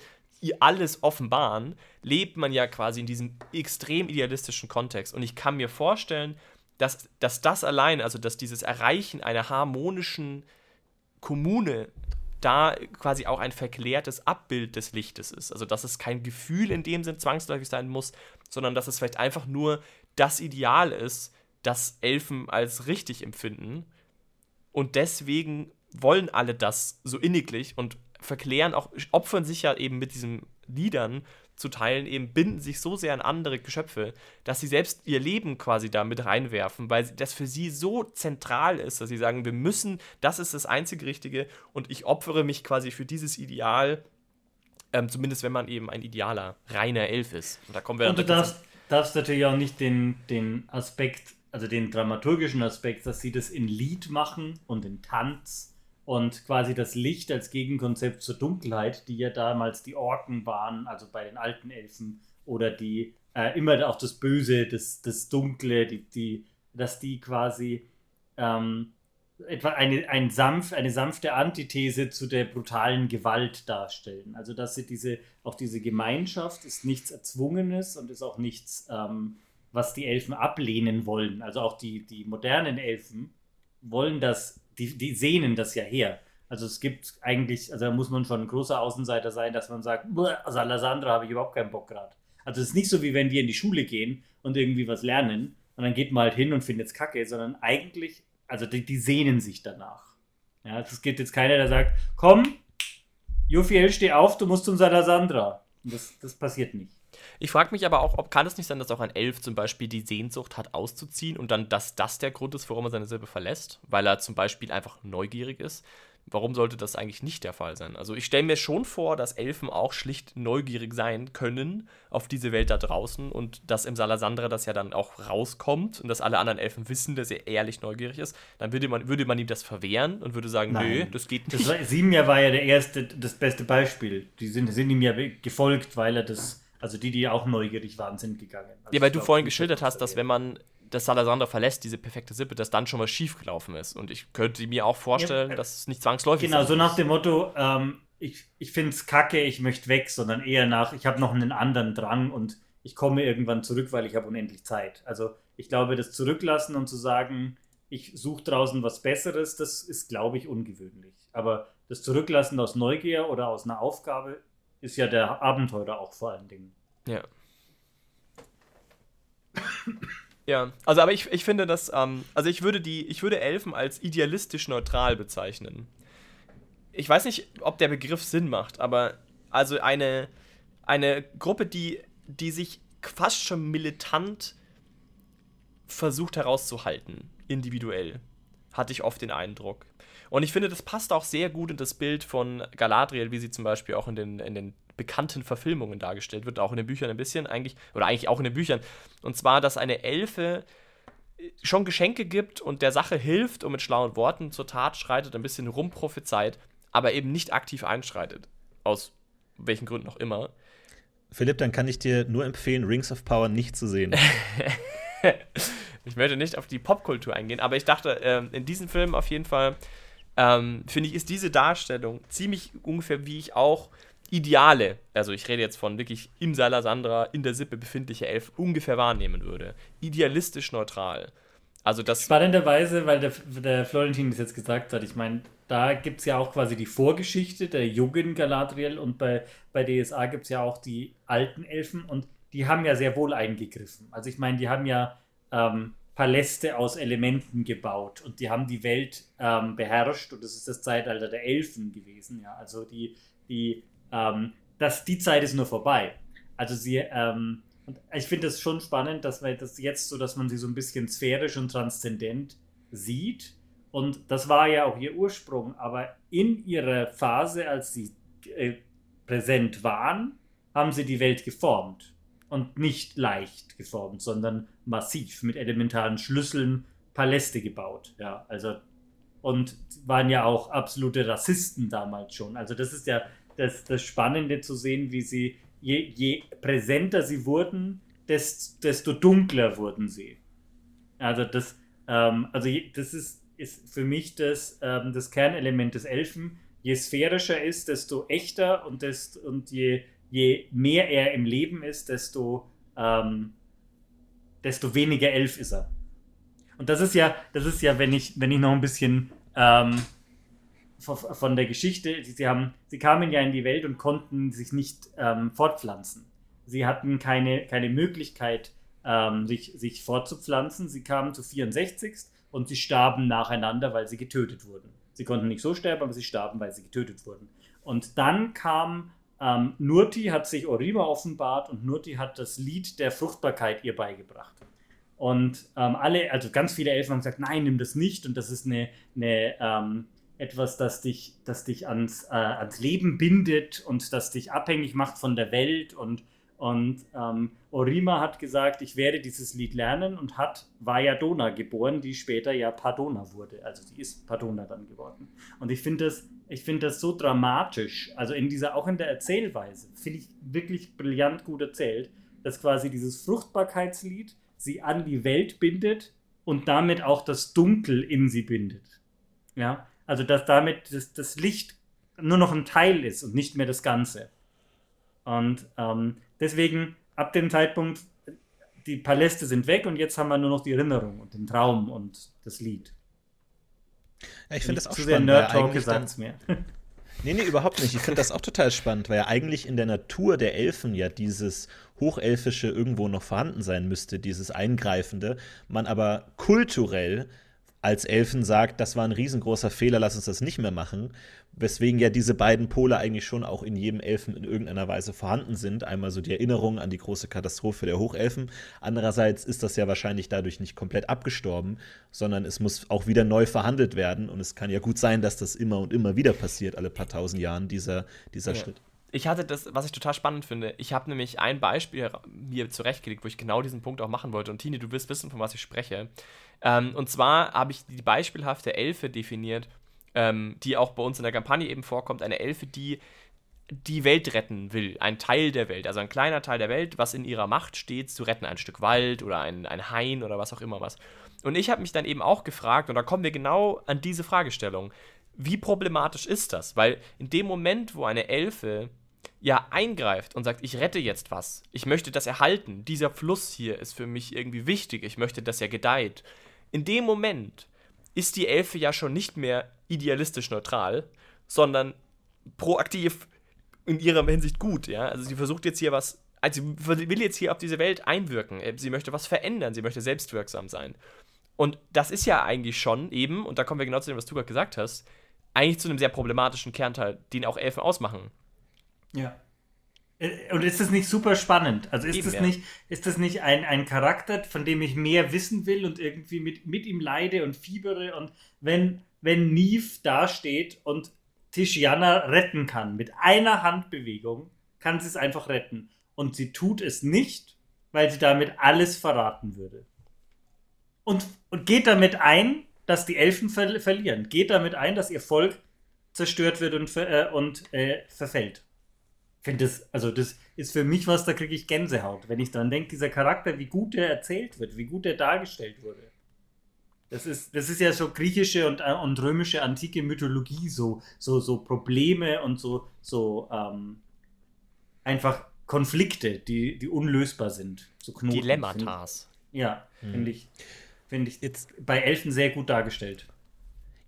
alles offenbaren, lebt man ja quasi in diesem extrem idealistischen Kontext. Und ich kann mir vorstellen, dass, dass das allein, also dass dieses Erreichen einer harmonischen Kommune da quasi auch ein verklärtes Abbild des Lichtes ist. Also dass es kein Gefühl in dem Sinn zwangsläufig sein muss, sondern dass es vielleicht einfach nur das Ideal ist, das Elfen als richtig empfinden. Und deswegen wollen alle das so inniglich und verklären auch, opfern sich ja eben mit diesen Liedern zu teilen, eben binden sich so sehr an andere Geschöpfe, dass sie selbst ihr Leben quasi da mit reinwerfen, weil das für sie so zentral ist, dass sie sagen, wir müssen, das ist das einzige Richtige und ich opfere mich quasi für dieses Ideal, ähm, zumindest wenn man eben ein idealer, reiner Elf ist. Und da kommen wir Und du darfst, darfst natürlich auch nicht den, den Aspekt, also den dramaturgischen Aspekt, dass sie das in Lied machen und in Tanz und quasi das Licht als Gegenkonzept zur Dunkelheit, die ja damals die Orken waren, also bei den alten Elfen, oder die äh, immer auch das Böse, das, das Dunkle, die, die, dass die quasi ähm, etwa eine, ein sanft, eine sanfte Antithese zu der brutalen Gewalt darstellen. Also dass sie diese, auch diese Gemeinschaft ist nichts Erzwungenes und ist auch nichts, ähm, was die Elfen ablehnen wollen. Also auch die, die modernen Elfen wollen das die, die sehnen das ja her. Also es gibt eigentlich, also da muss man schon ein großer Außenseiter sein, dass man sagt, also Alessandra habe ich überhaupt keinen Bock gerade. Also es ist nicht so, wie wenn wir in die Schule gehen und irgendwie was lernen und dann geht man halt hin und findet es kacke, sondern eigentlich, also die, die sehnen sich danach. Ja, es gibt jetzt keiner, der sagt, komm, Jofiel, steh auf, du musst zum Salasandra. Das, das passiert nicht. Ich frage mich aber auch, ob kann es nicht sein, dass auch ein Elf zum Beispiel die Sehnsucht hat, auszuziehen und dann, dass das der Grund ist, warum er seine Silbe verlässt, weil er zum Beispiel einfach neugierig ist. Warum sollte das eigentlich nicht der Fall sein? Also ich stelle mir schon vor, dass Elfen auch schlicht neugierig sein können auf diese Welt da draußen und dass im Salasandra das ja dann auch rauskommt und dass alle anderen Elfen wissen, dass er ehrlich neugierig ist. Dann würde man, würde man ihm das verwehren und würde sagen, Nein. nö, das geht nicht. Das Simia war ja der erste, das beste Beispiel. Die sind, sind ihm ja gefolgt, weil er das also die, die auch neugierig waren, sind gegangen. Also ja, weil du vorhin geschildert hast, dass wenn man dass Salazar verlässt, diese perfekte Sippe, dass dann schon was schiefgelaufen ist. Und ich könnte mir auch vorstellen, ja, dass es nicht zwangsläufig ist. Genau, so nach dem Motto, ähm, ich, ich finde es kacke, ich möchte weg, sondern eher nach, ich habe noch einen anderen Drang und ich komme irgendwann zurück, weil ich habe unendlich Zeit. Also ich glaube, das Zurücklassen und zu sagen, ich suche draußen was Besseres, das ist, glaube ich, ungewöhnlich. Aber das Zurücklassen aus Neugier oder aus einer Aufgabe ist ja der Abenteurer auch vor allen Dingen. Ja. Ja, also aber ich, ich finde das, ähm, also ich würde die, ich würde Elfen als idealistisch neutral bezeichnen. Ich weiß nicht, ob der Begriff Sinn macht, aber also eine, eine Gruppe, die, die sich fast schon militant versucht herauszuhalten, individuell, hatte ich oft den Eindruck. Und ich finde, das passt auch sehr gut in das Bild von Galadriel, wie sie zum Beispiel auch in den, in den bekannten Verfilmungen dargestellt wird, auch in den Büchern ein bisschen eigentlich, oder eigentlich auch in den Büchern. Und zwar, dass eine Elfe schon Geschenke gibt und der Sache hilft und mit schlauen Worten zur Tat schreitet, ein bisschen rumprophezeit, aber eben nicht aktiv einschreitet. Aus welchen Gründen auch immer. Philipp, dann kann ich dir nur empfehlen, Rings of Power nicht zu sehen. ich möchte nicht auf die Popkultur eingehen, aber ich dachte, ähm, in diesem Film auf jeden Fall, ähm, finde ich, ist diese Darstellung ziemlich ungefähr, wie ich auch Ideale, also ich rede jetzt von wirklich im Salasandra, in der Sippe befindliche Elf, ungefähr wahrnehmen würde. Idealistisch neutral. Also das Spannenderweise, weil der, der Florentin das jetzt gesagt hat, ich meine, da gibt es ja auch quasi die Vorgeschichte der jungen Galadriel und bei, bei DSA gibt es ja auch die alten Elfen und die haben ja sehr wohl eingegriffen. Also ich meine, die haben ja ähm, Paläste aus Elementen gebaut und die haben die Welt ähm, beherrscht und das ist das Zeitalter der Elfen gewesen. Ja, also die, die ähm, das, die Zeit ist nur vorbei. Also sie, ähm, und ich finde es schon spannend, dass man das jetzt so, dass man sie so ein bisschen sphärisch und transzendent sieht. Und das war ja auch ihr Ursprung, aber in ihrer Phase, als sie äh, präsent waren, haben sie die Welt geformt. Und nicht leicht geformt, sondern massiv mit elementaren Schlüsseln Paläste gebaut. Ja, also und waren ja auch absolute Rassisten damals schon. Also das ist ja das, das Spannende zu sehen, wie sie, je, je präsenter sie wurden, desto, desto dunkler wurden sie. Also das, ähm, also das ist, ist für mich das, ähm, das Kernelement des Elfen. Je sphärischer ist, desto echter und, desto, und je, je mehr er im Leben ist, desto, ähm, desto weniger Elf ist er. Und das ist ja, das ist ja, wenn ich, wenn ich noch ein bisschen ähm, von der Geschichte, sie, haben, sie kamen ja in die Welt und konnten sich nicht ähm, fortpflanzen. Sie hatten keine, keine Möglichkeit, ähm, sich, sich fortzupflanzen. Sie kamen zu 64 und sie starben nacheinander, weil sie getötet wurden. Sie konnten nicht so sterben, aber sie starben, weil sie getötet wurden. Und dann kam ähm, Nurti, hat sich Orima offenbart und Nurti hat das Lied der Fruchtbarkeit ihr beigebracht. Und ähm, alle, also ganz viele Elfen haben gesagt, nein, nimm das nicht. Und das ist eine, eine ähm, etwas, das dich, das dich ans, äh, ans Leben bindet und das dich abhängig macht von der Welt. Und, und ähm, Orima hat gesagt, ich werde dieses Lied lernen und hat Vajadona geboren, die später ja Padona wurde. Also sie ist Padona dann geworden. Und ich finde das, ich das so dramatisch, also in dieser, auch in der Erzählweise, finde ich wirklich brillant gut erzählt, dass quasi dieses Fruchtbarkeitslied sie an die Welt bindet und damit auch das Dunkel in sie bindet. Ja, also, dass damit das, das Licht nur noch ein Teil ist und nicht mehr das Ganze. Und ähm, deswegen, ab dem Zeitpunkt, die Paläste sind weg und jetzt haben wir nur noch die Erinnerung und den Traum und das Lied. Ja, ich finde das auch zu spannend. Sehr Nerd gesagt mehr. Nee, nee, überhaupt nicht. Ich finde das auch total spannend, weil ja eigentlich in der Natur der Elfen ja dieses Hochelfische irgendwo noch vorhanden sein müsste, dieses Eingreifende, man aber kulturell als Elfen sagt, das war ein riesengroßer Fehler, lass uns das nicht mehr machen. Weswegen ja diese beiden Pole eigentlich schon auch in jedem Elfen in irgendeiner Weise vorhanden sind. Einmal so die Erinnerung an die große Katastrophe der Hochelfen. Andererseits ist das ja wahrscheinlich dadurch nicht komplett abgestorben, sondern es muss auch wieder neu verhandelt werden. Und es kann ja gut sein, dass das immer und immer wieder passiert, alle paar tausend Jahren, dieser, dieser ja. Schritt ich hatte das, was ich total spannend finde. Ich habe nämlich ein Beispiel mir zurechtgelegt, wo ich genau diesen Punkt auch machen wollte. Und Tini, du wirst wissen, von was ich spreche. Ähm, und zwar habe ich die beispielhafte Elfe definiert, ähm, die auch bei uns in der Kampagne eben vorkommt. Eine Elfe, die die Welt retten will, ein Teil der Welt, also ein kleiner Teil der Welt, was in ihrer Macht steht, zu retten, ein Stück Wald oder ein, ein Hain oder was auch immer was. Und ich habe mich dann eben auch gefragt, und da kommen wir genau an diese Fragestellung, wie problematisch ist das? Weil in dem Moment, wo eine Elfe ja eingreift und sagt, ich rette jetzt was, ich möchte das erhalten, dieser Fluss hier ist für mich irgendwie wichtig, ich möchte, dass er gedeiht. In dem Moment ist die Elfe ja schon nicht mehr idealistisch neutral, sondern proaktiv in ihrer Hinsicht gut, ja. Also sie versucht jetzt hier was, also sie will jetzt hier auf diese Welt einwirken, sie möchte was verändern, sie möchte selbstwirksam sein. Und das ist ja eigentlich schon eben, und da kommen wir genau zu dem, was du gerade gesagt hast, eigentlich zu einem sehr problematischen Kernteil, den auch Elfen ausmachen. Ja. Äh, und ist das nicht super spannend? Also ist Eben, das ja. nicht, ist das nicht ein, ein Charakter, von dem ich mehr wissen will und irgendwie mit, mit ihm leide und fiebere? Und wenn, wenn Neve dasteht und Tishiana retten kann, mit einer Handbewegung, kann sie es einfach retten. Und sie tut es nicht, weil sie damit alles verraten würde. Und, und geht damit ein, dass die Elfen ver verlieren. Geht damit ein, dass ihr Volk zerstört wird und, äh, und äh, verfällt finde das, also das ist für mich was, da kriege ich Gänsehaut, wenn ich dran denke, dieser Charakter, wie gut er erzählt wird, wie gut er dargestellt wurde. Das ist, das ist ja so griechische und, äh, und römische antike Mythologie, so, so, so Probleme und so, so ähm, einfach Konflikte, die, die unlösbar sind. So Knoten, Dilemmatas. ja, hm. finde ich, find ich jetzt bei Elfen sehr gut dargestellt.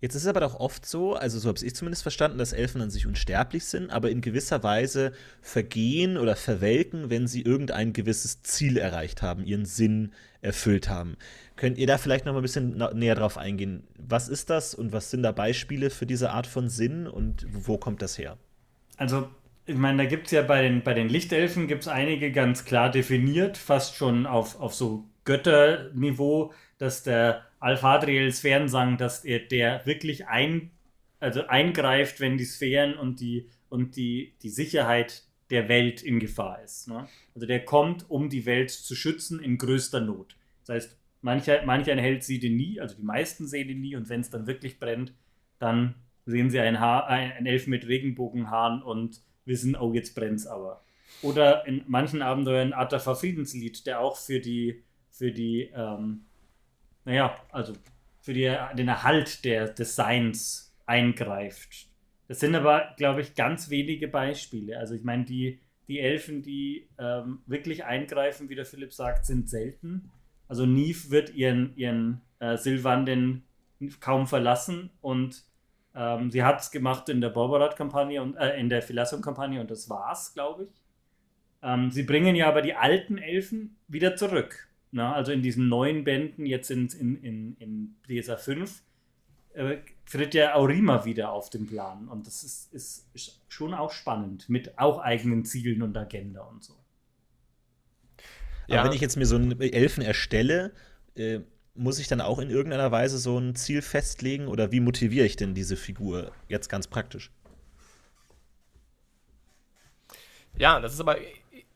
Jetzt ist es aber doch oft so, also so habe ich zumindest verstanden, dass Elfen an sich unsterblich sind, aber in gewisser Weise vergehen oder verwelken, wenn sie irgendein gewisses Ziel erreicht haben, ihren Sinn erfüllt haben. Könnt ihr da vielleicht noch mal ein bisschen näher drauf eingehen? Was ist das und was sind da Beispiele für diese Art von Sinn und wo kommt das her? Also ich meine, da gibt es ja bei den, bei den Lichtelfen gibt es einige ganz klar definiert, fast schon auf, auf so Götterniveau, dass der Alfadriel Sphärensang, dass er der wirklich ein, also eingreift, wenn die Sphären und die, und die, die Sicherheit der Welt in Gefahr ist. Ne? Also der kommt, um die Welt zu schützen in größter Not. Das heißt, mancher, manch Held sieht ihn nie, also die meisten sehen ihn nie und wenn es dann wirklich brennt, dann sehen sie ein, Haar, ein Elf mit Regenbogenhaaren und wissen, oh, jetzt brennt es aber. Oder in manchen Abenteuern Atafa Friedenslied, der auch für die, für die ähm, naja, also für die, den Erhalt der, des Seins eingreift. Das sind aber, glaube ich, ganz wenige Beispiele. Also ich meine, die, die Elfen, die ähm, wirklich eingreifen, wie der Philipp sagt, sind selten. Also Neve wird ihren, ihren äh, Sylvanden kaum verlassen und ähm, sie hat es gemacht in der Borberat-Kampagne und äh, in der Philasson-Kampagne und das war's, glaube ich. Ähm, sie bringen ja aber die alten Elfen wieder zurück. Na, also in diesen neuen Bänden, jetzt in, in, in, in DSA 5, äh, tritt ja Aurima wieder auf den Plan. Und das ist, ist, ist, schon auch spannend, mit auch eigenen Zielen und Agenda und so. Ja. Aber wenn ich jetzt mir so einen Elfen erstelle, äh, muss ich dann auch in irgendeiner Weise so ein Ziel festlegen oder wie motiviere ich denn diese Figur jetzt ganz praktisch? Ja, das ist aber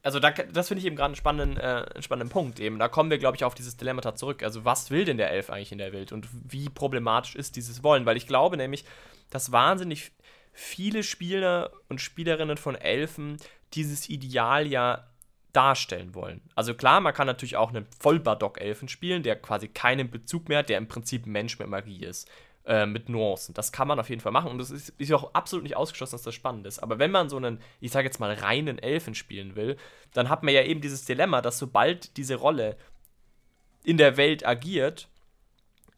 also da, das finde ich eben gerade einen spannenden, äh, spannenden Punkt eben. Da kommen wir, glaube ich, auf dieses Dilemmata zurück. Also was will denn der Elf eigentlich in der Welt und wie problematisch ist dieses Wollen? Weil ich glaube nämlich, dass wahnsinnig viele Spieler und Spielerinnen von Elfen dieses Ideal ja darstellen wollen. Also klar, man kann natürlich auch einen Vollbardock-Elfen spielen, der quasi keinen Bezug mehr hat, der im Prinzip Mensch mit Magie ist. Äh, mit Nuancen. Das kann man auf jeden Fall machen und das ist, ist auch absolut nicht ausgeschlossen, dass das spannend ist. Aber wenn man so einen, ich sage jetzt mal, reinen Elfen spielen will, dann hat man ja eben dieses Dilemma, dass sobald diese Rolle in der Welt agiert,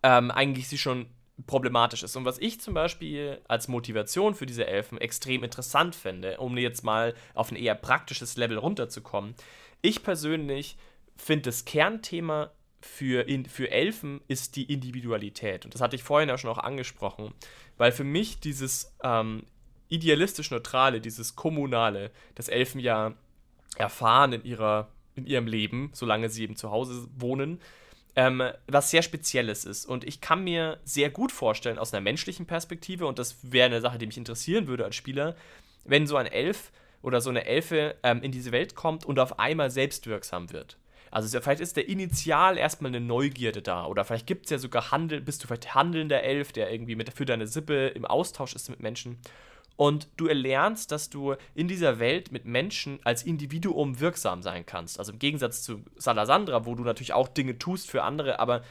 ähm, eigentlich sie schon problematisch ist. Und was ich zum Beispiel als Motivation für diese Elfen extrem interessant fände, um jetzt mal auf ein eher praktisches Level runterzukommen, ich persönlich finde das Kernthema für, in, für Elfen ist die Individualität. Und das hatte ich vorhin ja schon auch angesprochen, weil für mich dieses ähm, idealistisch-neutrale, dieses kommunale, das Elfen ja erfahren in, ihrer, in ihrem Leben, solange sie eben zu Hause wohnen, ähm, was sehr Spezielles ist. Und ich kann mir sehr gut vorstellen, aus einer menschlichen Perspektive, und das wäre eine Sache, die mich interessieren würde als Spieler, wenn so ein Elf oder so eine Elfe ähm, in diese Welt kommt und auf einmal selbstwirksam wird. Also vielleicht ist der initial erstmal eine Neugierde da. Oder vielleicht gibt es ja sogar Handel, bist du vielleicht handelnder Elf, der irgendwie mit, für deine Sippe im Austausch ist mit Menschen. Und du erlernst, dass du in dieser Welt mit Menschen als Individuum wirksam sein kannst. Also im Gegensatz zu Salasandra, wo du natürlich auch Dinge tust für andere, aber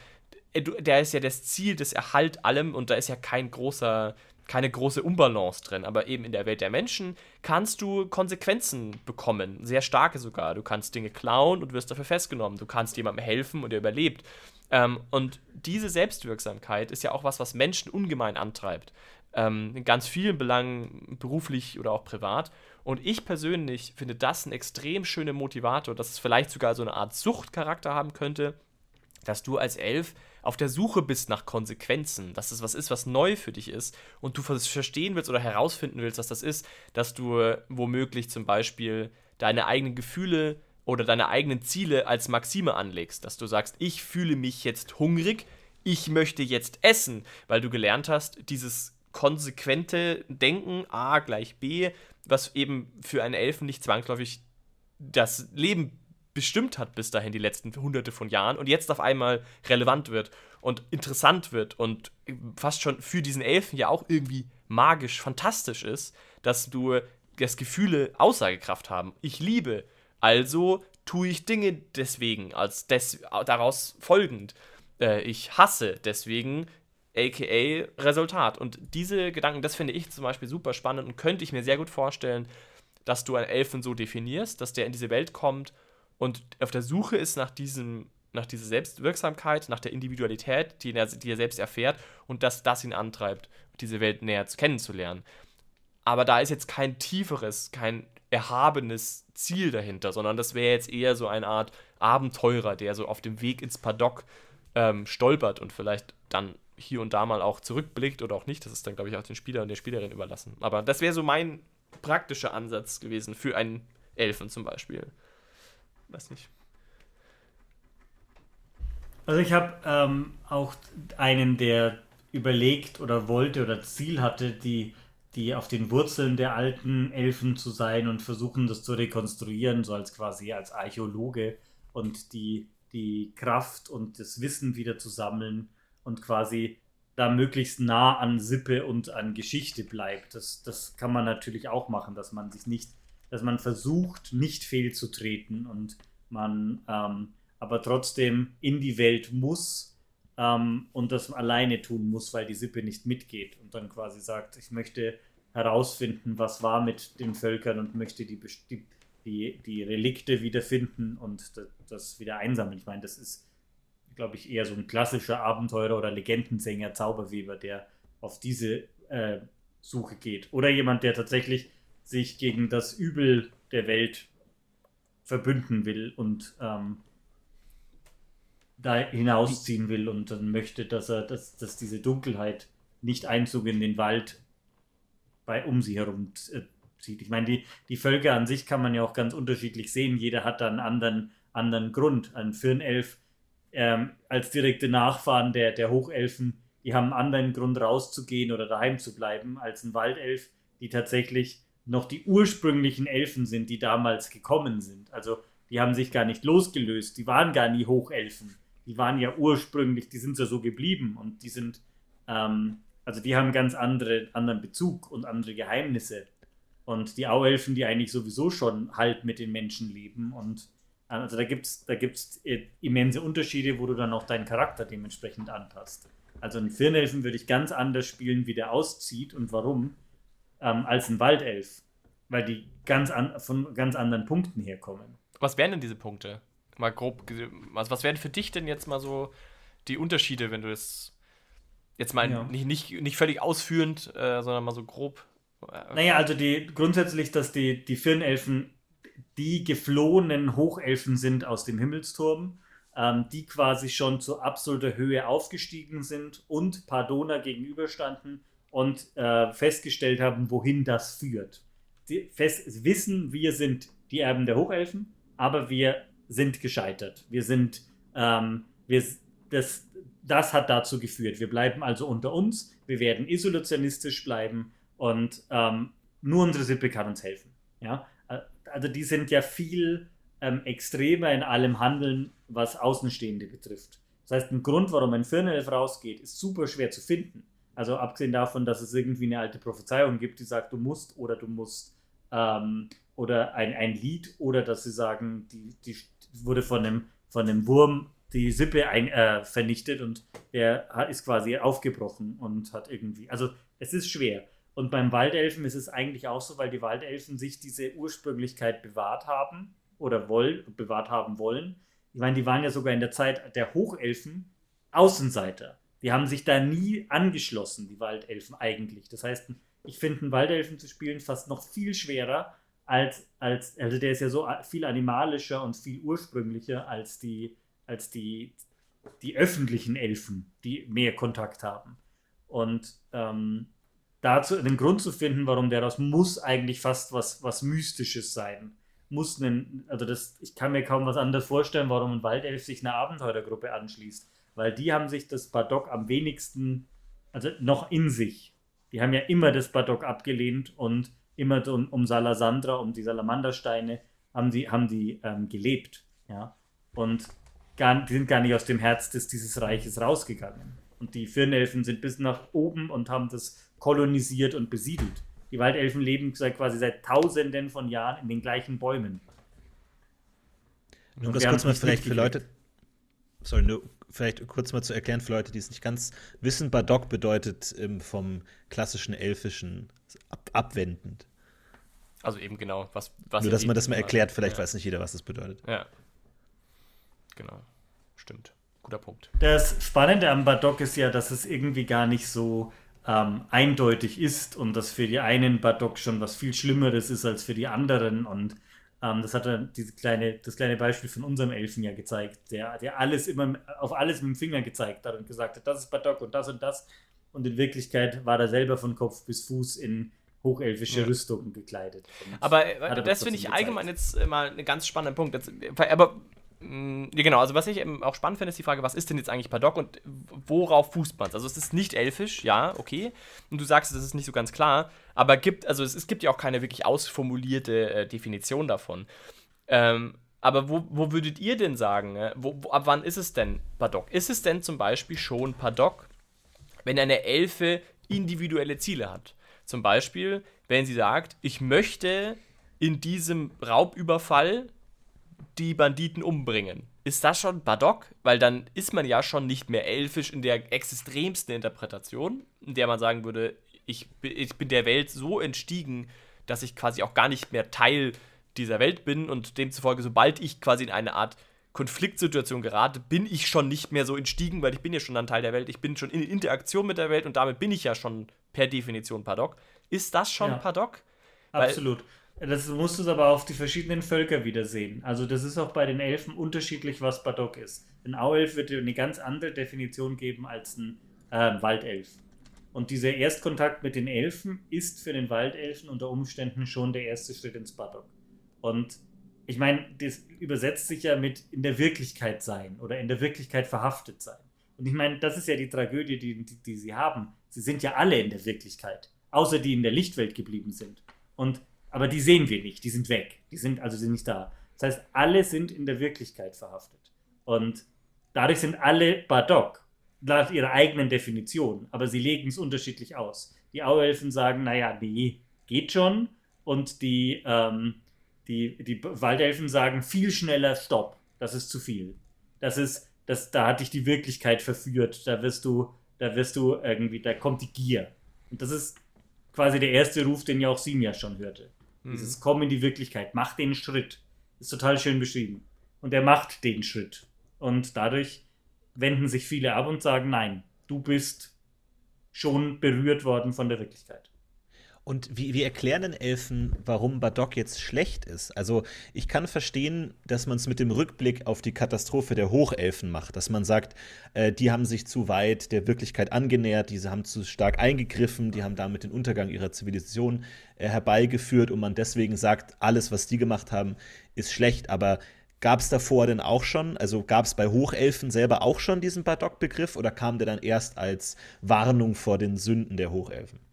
der ist ja das Ziel des Erhalt allem und da ist ja kein großer, keine große Unbalance drin. Aber eben in der Welt der Menschen kannst du Konsequenzen bekommen, sehr starke sogar. Du kannst Dinge klauen und wirst dafür festgenommen. Du kannst jemandem helfen und er überlebt. Ähm, und diese Selbstwirksamkeit ist ja auch was, was Menschen ungemein antreibt. Ähm, in ganz vielen Belangen, beruflich oder auch privat. Und ich persönlich finde das ein extrem schöner Motivator, dass es vielleicht sogar so eine Art Suchtcharakter haben könnte, dass du als Elf auf der Suche bist nach Konsequenzen, dass es was ist, was neu für dich ist und du verstehen willst oder herausfinden willst, was das ist, dass du womöglich zum Beispiel deine eigenen Gefühle oder deine eigenen Ziele als Maxime anlegst, dass du sagst, ich fühle mich jetzt hungrig, ich möchte jetzt essen, weil du gelernt hast, dieses konsequente Denken A gleich B, was eben für einen Elfen nicht zwangsläufig das Leben bestimmt hat bis dahin die letzten hunderte von Jahren und jetzt auf einmal relevant wird und interessant wird und fast schon für diesen Elfen ja auch irgendwie magisch, fantastisch ist, dass du das Gefühle Aussagekraft haben. Ich liebe, also tue ich Dinge deswegen, als des, daraus folgend. Äh, ich hasse deswegen, aka Resultat. Und diese Gedanken, das finde ich zum Beispiel super spannend und könnte ich mir sehr gut vorstellen, dass du einen Elfen so definierst, dass der in diese Welt kommt und auf der Suche ist nach diesem nach dieser Selbstwirksamkeit, nach der Individualität, die er, die er selbst erfährt und dass das ihn antreibt, diese Welt näher kennenzulernen. Aber da ist jetzt kein tieferes, kein erhabenes Ziel dahinter, sondern das wäre jetzt eher so eine Art Abenteurer, der so auf dem Weg ins Paddock ähm, stolpert und vielleicht dann hier und da mal auch zurückblickt oder auch nicht. Das ist dann, glaube ich, auch den Spieler und der Spielerin überlassen. Aber das wäre so mein praktischer Ansatz gewesen für einen Elfen zum Beispiel weiß nicht. Also ich habe ähm, auch einen, der überlegt oder wollte oder Ziel hatte, die, die auf den Wurzeln der alten Elfen zu sein und versuchen, das zu rekonstruieren, so als quasi als Archäologe und die, die Kraft und das Wissen wieder zu sammeln und quasi da möglichst nah an Sippe und an Geschichte bleibt. Das, das kann man natürlich auch machen, dass man sich nicht dass man versucht, nicht fehlzutreten und man ähm, aber trotzdem in die Welt muss ähm, und das alleine tun muss, weil die Sippe nicht mitgeht und dann quasi sagt, ich möchte herausfinden, was war mit den Völkern und möchte die, die, die, Relikte wiederfinden und das, das wieder einsammeln. Ich meine, das ist, glaube ich, eher so ein klassischer Abenteurer oder Legendensänger, Zauberweber, der auf diese äh, Suche geht. Oder jemand, der tatsächlich sich gegen das Übel der Welt verbünden will und ähm, da hinausziehen will und dann möchte, dass er, dass, dass diese Dunkelheit nicht Einzug in den Wald bei um sie herum äh, zieht. Ich meine, die, die Völker an sich kann man ja auch ganz unterschiedlich sehen. Jeder hat da einen anderen, anderen Grund. Ein Firnelf ähm, als direkte Nachfahren der, der Hochelfen, die haben einen anderen Grund rauszugehen oder daheim zu bleiben, als ein Waldelf, die tatsächlich noch die ursprünglichen Elfen sind, die damals gekommen sind. Also die haben sich gar nicht losgelöst, die waren gar nie Hochelfen. Die waren ja ursprünglich, die sind ja so geblieben und die sind, ähm, also die haben ganz andere, anderen Bezug und andere Geheimnisse. Und die Auelfen, die eigentlich sowieso schon halt mit den Menschen leben. Und äh, also da gibt es da gibt's äh, immense Unterschiede, wo du dann auch deinen Charakter dementsprechend anpasst. Also einen Firnelfen würde ich ganz anders spielen, wie der auszieht und warum ähm, als ein Waldelf, weil die ganz an, von ganz anderen Punkten herkommen. Was wären denn diese Punkte? Mal grob, also was wären für dich denn jetzt mal so die Unterschiede, wenn du es jetzt mal ja. nicht, nicht, nicht völlig ausführend, äh, sondern mal so grob. Äh, naja, also die grundsätzlich, dass die, die Firnelfen die geflohenen Hochelfen sind aus dem Himmelsturm, ähm, die quasi schon zu absoluter Höhe aufgestiegen sind und Pardona gegenüberstanden und äh, festgestellt haben, wohin das führt. Sie wissen, wir sind die Erben der Hochelfen, aber wir sind gescheitert. Wir sind, ähm, wir, das, das hat dazu geführt. Wir bleiben also unter uns, wir werden isolationistisch bleiben und ähm, nur unsere Sippe kann uns helfen. Ja? Also die sind ja viel ähm, extremer in allem Handeln, was Außenstehende betrifft. Das heißt, ein Grund, warum ein Firnelf rausgeht, ist super schwer zu finden Also abgesehen davon, dass es irgendwie eine alte Prophezeiung gibt, die sagt, du musst oder du musst ähm, oder ein, ein Lied oder dass sie sagen, die, die wurde von einem, von einem Wurm die Sippe ein, äh, vernichtet und hat, ist quasi aufgebrochen und hat irgendwie, also es ist schwer. Und beim Waldelfen ist es eigentlich auch so, weil die Waldelfen sich diese Ursprünglichkeit bewahrt haben oder wollen, bewahrt haben wollen. Ich meine, die waren ja sogar in der Zeit der Hochelfen Außenseiter. Die haben sich da nie angeschlossen, die Waldelfen eigentlich. Das heißt, ich finde einen Waldelfen zu spielen fast noch viel schwerer als, als, also der ist ja so viel animalischer und viel ursprünglicher als die, als die, die öffentlichen Elfen, die mehr Kontakt haben. Und ähm, dazu den Grund zu finden, warum der das muss eigentlich fast was, was Mystisches sein. Muss einen, also das, ich kann mir kaum was anderes vorstellen, warum ein Waldelf sich einer Abenteurergruppe anschließt. Weil die haben sich das Badok am wenigsten, also noch in sich. Die haben ja immer das Badok abgelehnt und immer um, um Salasandra, um die Salamandersteine, haben die, haben die ähm, gelebt. Ja? Und gar, die sind gar nicht aus dem Herz des, dieses Reiches rausgegangen. Und die Firnelfen sind bis nach oben und haben das kolonisiert und besiedelt. Die Waldelfen leben seit, quasi seit Tausenden von Jahren in den gleichen Bäumen. Nur das kurz mal vielleicht für Leute, sorry, nur vielleicht kurz mal zu erklären für Leute, die es nicht ganz wissen. Badok bedeutet ähm, vom klassischen Elfischen ab, abwendend. Also eben genau, was, was Nur, dass man das mal erklärt, vielleicht ja. weiß nicht jeder, was das bedeutet. Ja. Genau. Stimmt. Guter Punkt. Das Spannende am Badok ist ja, dass es irgendwie gar nicht so ähm, eindeutig ist und dass für die einen Badok schon was viel Schlimmeres ist als für die anderen. Und ähm, das hat er diese kleine, das kleine Beispiel von unserem Elfen ja gezeigt, der, der alles immer auf alles mit dem Finger gezeigt hat und gesagt hat, das ist Badok und das und das. Und in Wirklichkeit war er selber von Kopf bis Fuß in hochelfische ja. Rüstungen gekleidet. Aber äh, das finde ich gezeigt. allgemein jetzt mal einen ganz spannenden Punkt. Jetzt, aber ja, genau, also was ich auch spannend finde, ist die Frage, was ist denn jetzt eigentlich Paddock und worauf fußt man es? Also es ist nicht elfisch, ja, okay. Und du sagst, das ist nicht so ganz klar, aber gibt, also es, es gibt ja auch keine wirklich ausformulierte äh, Definition davon. Ähm, aber wo, wo würdet ihr denn sagen, äh, wo, wo, ab wann ist es denn Paddock? Ist es denn zum Beispiel schon Paddock, wenn eine Elfe individuelle Ziele hat? Zum Beispiel, wenn sie sagt, ich möchte in diesem Raubüberfall die Banditen umbringen. Ist das schon Badok? Weil dann ist man ja schon nicht mehr elfisch in der extremsten Interpretation, in der man sagen würde, ich, ich bin der Welt so entstiegen, dass ich quasi auch gar nicht mehr Teil dieser Welt bin und demzufolge, sobald ich quasi in eine Art Konfliktsituation gerate, bin ich schon nicht mehr so entstiegen, weil ich bin ja schon ein Teil der Welt, ich bin schon in Interaktion mit der Welt und damit bin ich ja schon per Definition Padok. Ist das schon ja, Padok? Absolut. Weil, das musst du aber auf die verschiedenen Völker wiedersehen. Also das ist auch bei den Elfen unterschiedlich, was Badok ist. Ein Auelf wird dir eine ganz andere Definition geben als ein äh, Waldelf. Und dieser Erstkontakt mit den Elfen ist für den Waldelfen unter Umständen schon der erste Schritt ins Badok. Und ich meine, das übersetzt sich ja mit in der Wirklichkeit sein oder in der Wirklichkeit verhaftet sein. Und ich meine, das ist ja die Tragödie, die, die, die sie haben. Sie sind ja alle in der Wirklichkeit, außer die in der Lichtwelt geblieben sind. Und aber die sehen wir nicht, die sind weg. Die sind also sind nicht da. Das heißt, alle sind in der Wirklichkeit verhaftet. Und dadurch sind alle Badok, nach ihrer eigenen Definition, aber sie legen es unterschiedlich aus. Die Auelfen sagen, naja, nee, geht schon. Und die, ähm, die, die Waldelfen sagen viel schneller, stopp, das ist zu viel. Das ist, das, da hat dich die Wirklichkeit verführt. Da wirst du, da wirst du irgendwie, da kommt die Gier. Und das ist quasi der erste Ruf, den ja auch Simia schon hörte. Mhm. Dieses Kommen in die Wirklichkeit, mach den Schritt. Ist total schön beschrieben. Und er macht den Schritt. Und dadurch wenden sich viele ab und sagen, nein, du bist schon berührt worden von der Wirklichkeit. Und wie, wie erklären denn Elfen, warum Badok jetzt schlecht ist? Also, ich kann verstehen, dass man es mit dem Rückblick auf die Katastrophe der Hochelfen macht, dass man sagt, äh, die haben sich zu weit der Wirklichkeit angenähert, diese haben zu stark eingegriffen, die haben damit den Untergang ihrer Zivilisation äh, herbeigeführt und man deswegen sagt, alles, was die gemacht haben, ist schlecht. Aber Gab es davor denn auch schon, also gab es bei Hochelfen selber auch schon diesen Badok-Begriff oder kam der dann erst als Warnung vor den Sünden der Hochelfen?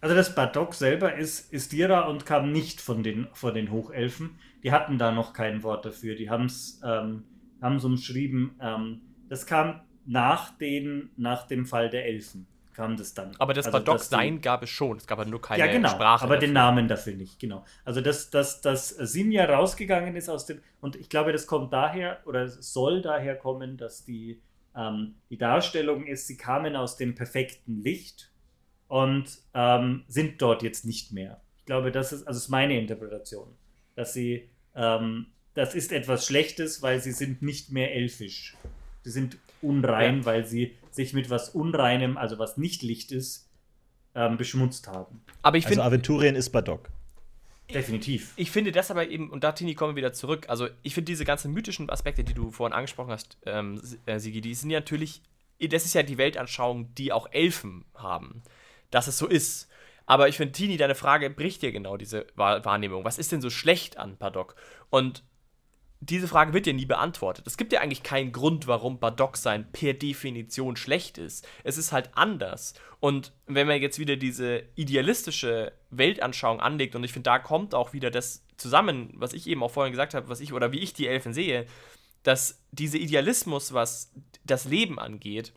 Also das Badok selber ist Istira und kam nicht von den, von den Hochelfen. Die hatten da noch kein Wort dafür. Die ähm, haben es umschrieben. Ähm, das kam nach, den, nach dem Fall der Elfen. kam das dann. Aber das also, Badok-Sein gab es schon. Es gab halt nur keine ja, genau, Sprache. Aber dafür. den Namen dafür nicht, genau. Also, dass, dass, dass Simja rausgegangen ist aus dem. Und ich glaube, das kommt daher oder soll daher kommen, dass die, ähm, die Darstellung ist, sie kamen aus dem perfekten Licht und ähm, sind dort jetzt nicht mehr. Ich glaube, das ist, also ist meine Interpretation, dass sie, ähm, das ist etwas Schlechtes, weil sie sind nicht mehr elfisch. Sie sind unrein, ja. weil sie sich mit was Unreinem, also was nicht Licht ist, ähm, beschmutzt haben. Aber ich also Aventurien ist Badok. Definitiv. Ich, ich finde das aber eben, und da, Tini, kommen wir wieder zurück. Also, ich finde diese ganzen mythischen Aspekte, die du vorhin angesprochen hast, ähm, äh, Sigi, die sind ja natürlich, das ist ja die Weltanschauung, die auch Elfen haben. Dass es so ist. Aber ich finde, Tini, deine Frage bricht ja genau diese Wahrnehmung. Was ist denn so schlecht an Paddock? Und diese Frage wird ja nie beantwortet. Es gibt ja eigentlich keinen Grund, warum Badok sein per Definition schlecht ist. Es ist halt anders. Und wenn man jetzt wieder diese idealistische Weltanschauung anlegt, und ich finde, da kommt auch wieder das zusammen, was ich eben auch vorhin gesagt habe, was ich oder wie ich die Elfen sehe, dass dieser Idealismus, was das Leben angeht,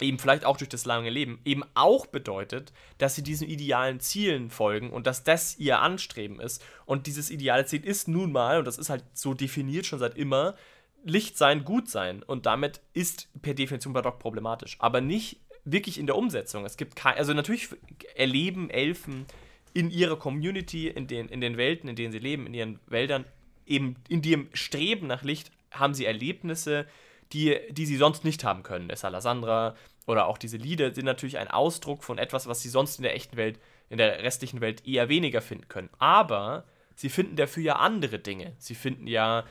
eben vielleicht auch durch das lange Leben, eben auch bedeutet, dass sie diesen idealen Zielen folgen und dass das ihr Anstreben ist. Und dieses ideale Ziel ist nun mal, und das ist halt so definiert schon seit immer, Licht sein, gut sein. Und damit ist per Definition Bardock problematisch. Aber nicht wirklich in der Umsetzung. Es gibt kein, also natürlich erleben Elfen in ihrer Community, in den, in den Welten, in denen sie leben, in ihren Wäldern, eben in dem Streben nach Licht, haben sie Erlebnisse, die, die sie sonst nicht haben können. Der Salasandra oder auch diese Lieder sind natürlich ein Ausdruck von etwas, was sie sonst in der echten Welt, in der restlichen Welt eher weniger finden können. Aber sie finden dafür ja andere Dinge. Sie finden ja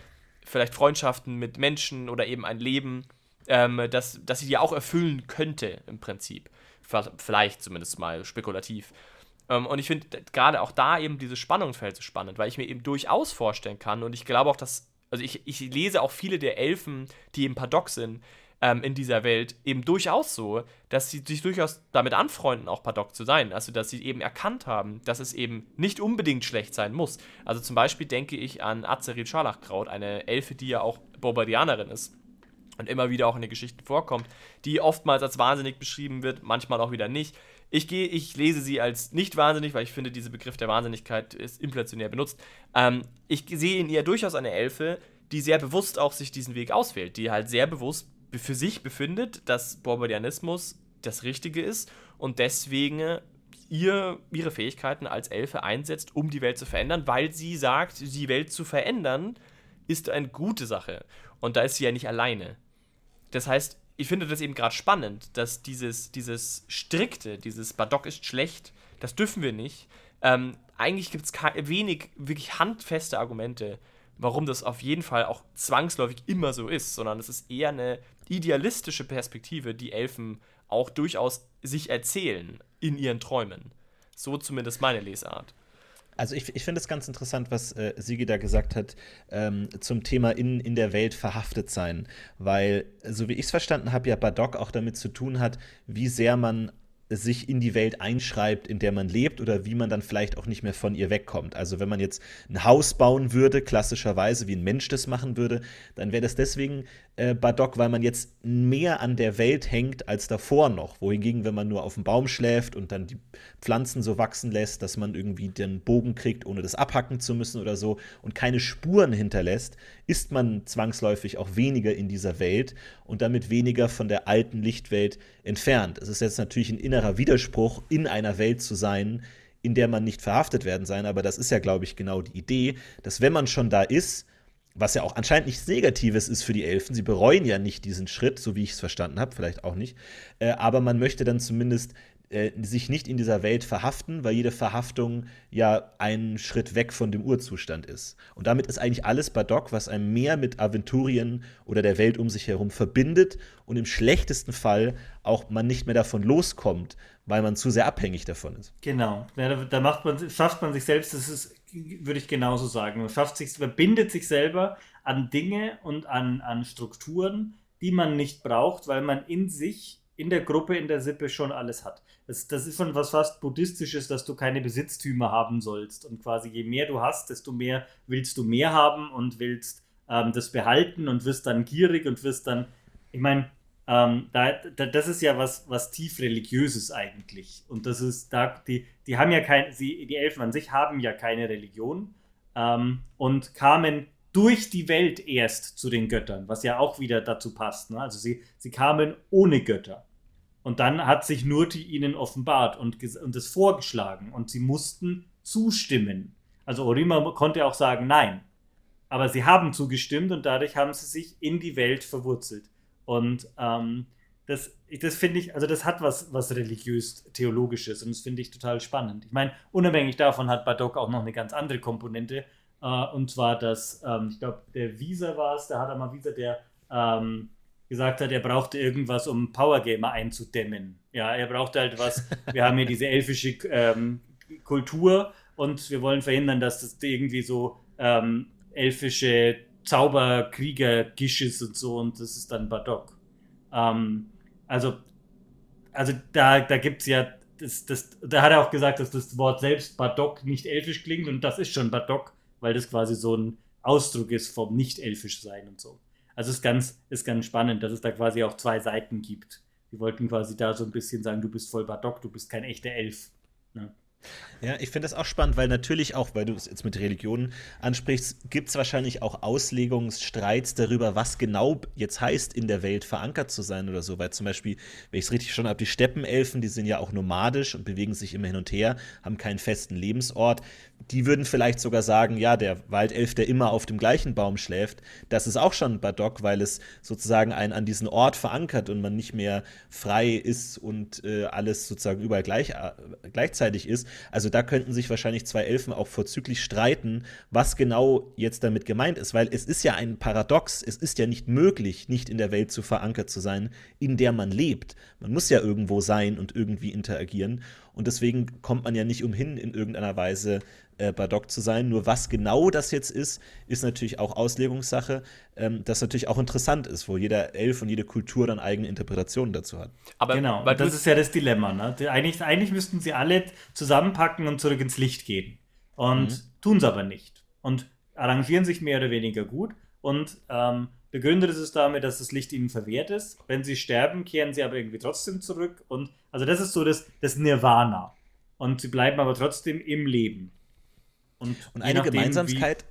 vielleicht Freundschaften mit Menschen oder eben ein Leben, ähm, das, das sie ja auch erfüllen könnte im Prinzip. Vielleicht zumindest mal spekulativ. Ähm, und ich finde gerade auch da eben dieses Spannungsfeld so spannend, weil ich mir eben durchaus vorstellen kann und ich glaube auch, dass also ich, ich lese auch viele der Elfen, die im Paddock sind, ähm, in dieser Welt, eben durchaus so, dass sie sich durchaus damit anfreunden, auch Paddock zu sein. Also, dass sie eben erkannt haben, dass es eben nicht unbedingt schlecht sein muss. Also zum Beispiel denke ich an Azerit Scharlachkraut, eine Elfe, die ja auch Bobadianerin ist und immer wieder auch in den Geschichten vorkommt, die oftmals als wahnsinnig beschrieben wird, manchmal auch wieder nicht. Ich gehe, ich lese sie als nicht wahnsinnig, weil ich finde, dieser Begriff der Wahnsinnigkeit ist inflationär benutzt. Ähm, ich sehe in ihr durchaus eine Elfe, die sehr bewusst auch sich diesen Weg auswählt, die halt sehr bewusst für sich befindet, dass Borbodianismus das Richtige ist und deswegen ihr, ihre Fähigkeiten als Elfe einsetzt, um die Welt zu verändern, weil sie sagt, die Welt zu verändern ist eine gute Sache. Und da ist sie ja nicht alleine. Das heißt, ich finde das eben gerade spannend, dass dieses, dieses strikte, dieses Badok ist schlecht, das dürfen wir nicht. Ähm, eigentlich gibt es wenig wirklich handfeste Argumente, warum das auf jeden Fall auch zwangsläufig immer so ist, sondern es ist eher eine idealistische Perspektive, die Elfen auch durchaus sich erzählen in ihren Träumen. So zumindest meine Lesart. Also ich, ich finde es ganz interessant, was äh, Sigi da gesagt hat ähm, zum Thema in, in der Welt verhaftet sein, weil, so wie ich es verstanden habe, ja Badok auch damit zu tun hat, wie sehr man sich in die Welt einschreibt, in der man lebt oder wie man dann vielleicht auch nicht mehr von ihr wegkommt. Also wenn man jetzt ein Haus bauen würde, klassischerweise wie ein Mensch das machen würde, dann wäre das deswegen äh, Badok, weil man jetzt mehr an der Welt hängt als davor noch. Wohingegen, wenn man nur auf dem Baum schläft und dann die Pflanzen so wachsen lässt, dass man irgendwie den Bogen kriegt, ohne das abhacken zu müssen oder so und keine Spuren hinterlässt, ist man zwangsläufig auch weniger in dieser Welt und damit weniger von der alten Lichtwelt entfernt. Es ist jetzt natürlich ein innerer Widerspruch, in einer Welt zu sein, in der man nicht verhaftet werden sein, aber das ist ja, glaube ich, genau die Idee, dass wenn man schon da ist, was ja auch anscheinend nichts Negatives ist für die Elfen. Sie bereuen ja nicht diesen Schritt, so wie ich es verstanden habe, vielleicht auch nicht. Äh, aber man möchte dann zumindest äh, sich nicht in dieser Welt verhaften, weil jede Verhaftung ja einen Schritt weg von dem Urzustand ist. Und damit ist eigentlich alles Badok, was einem mehr mit Aventurien oder der Welt um sich herum verbindet und im schlechtesten Fall auch man nicht mehr davon loskommt, weil man zu sehr abhängig davon ist. Genau, ja, da, macht man, schafft man sich selbst, das ist würde ich genauso sagen. Man schafft sich, verbindet sich selber an Dinge und an, an Strukturen, die man nicht braucht, weil man in sich, in der Gruppe, in der Sippe schon alles hat. Das, das ist schon was fast Buddhistisches, dass du keine Besitztümer haben sollst. Und quasi je mehr du hast, desto mehr willst du mehr haben und willst ähm, das behalten und wirst dann gierig und wirst dann, ich meine, ähm, da, da, das ist ja was, was tief religiöses eigentlich. Und das ist, da, die, die haben ja kein, sie, die Elfen an sich haben ja keine Religion ähm, und kamen durch die Welt erst zu den Göttern, was ja auch wieder dazu passt. Ne? Also sie, sie kamen ohne Götter. Und dann hat sich Nurti ihnen offenbart und, und es vorgeschlagen und sie mussten zustimmen. Also Orima konnte auch sagen Nein. Aber sie haben zugestimmt und dadurch haben sie sich in die Welt verwurzelt. Und ähm, das, das finde ich, also das hat was, was religiös-theologisches und das finde ich total spannend. Ich meine, unabhängig davon hat Badok auch noch eine ganz andere Komponente. Äh, und zwar, dass, ähm, ich glaube, der Visa war es, der hat einmal Visa, der ähm, gesagt hat, er brauchte irgendwas, um Powergamer einzudämmen. Ja, er brauchte halt was. Wir haben hier diese elfische ähm, Kultur und wir wollen verhindern, dass das irgendwie so ähm, elfische Zauberkrieger-Gisches und so und das ist dann Badok. Ähm, also, also da, da gibt es ja, das, das, da hat er auch gesagt, dass das Wort selbst Badok nicht elfisch klingt und das ist schon Badok, weil das quasi so ein Ausdruck ist vom nicht-elfisch sein und so. Also ist ganz, ist ganz spannend, dass es da quasi auch zwei Seiten gibt. Die wollten quasi da so ein bisschen sagen, du bist voll Badok, du bist kein echter Elf. Ne? Ja, ich finde das auch spannend, weil natürlich auch, weil du es jetzt mit Religionen ansprichst, gibt es wahrscheinlich auch Auslegungsstreits darüber, was genau jetzt heißt, in der Welt verankert zu sein oder so. Weil zum Beispiel, wenn ich es richtig schon habe, die Steppenelfen, die sind ja auch nomadisch und bewegen sich immer hin und her, haben keinen festen Lebensort die würden vielleicht sogar sagen, ja, der Waldelf, der immer auf dem gleichen Baum schläft, das ist auch schon Badok, weil es sozusagen einen an diesen Ort verankert und man nicht mehr frei ist und äh, alles sozusagen überall gleich, äh, gleichzeitig ist. Also da könnten sich wahrscheinlich zwei Elfen auch vorzüglich streiten, was genau jetzt damit gemeint ist, weil es ist ja ein Paradox, es ist ja nicht möglich, nicht in der Welt zu verankert zu sein, in der man lebt. Man muss ja irgendwo sein und irgendwie interagieren. Und deswegen kommt man ja nicht umhin, in irgendeiner Weise äh, Bardock zu sein. Nur was genau das jetzt ist, ist natürlich auch Auslegungssache, ähm, das natürlich auch interessant ist, wo jeder Elf und jede Kultur dann eigene Interpretationen dazu hat. Aber genau, weil das ist ja das Dilemma. Ne? Eigentlich, eigentlich müssten sie alle zusammenpacken und zurück ins Licht gehen. Und mhm. tun es aber nicht. Und arrangieren sich mehr oder weniger gut und ähm, begründet es damit, dass das Licht ihnen verwehrt ist. Wenn sie sterben, kehren sie aber irgendwie trotzdem zurück. Und also das ist so das, das Nirvana. Und sie bleiben aber trotzdem im Leben. Und, und eine nachdem, Gemeinsamkeit.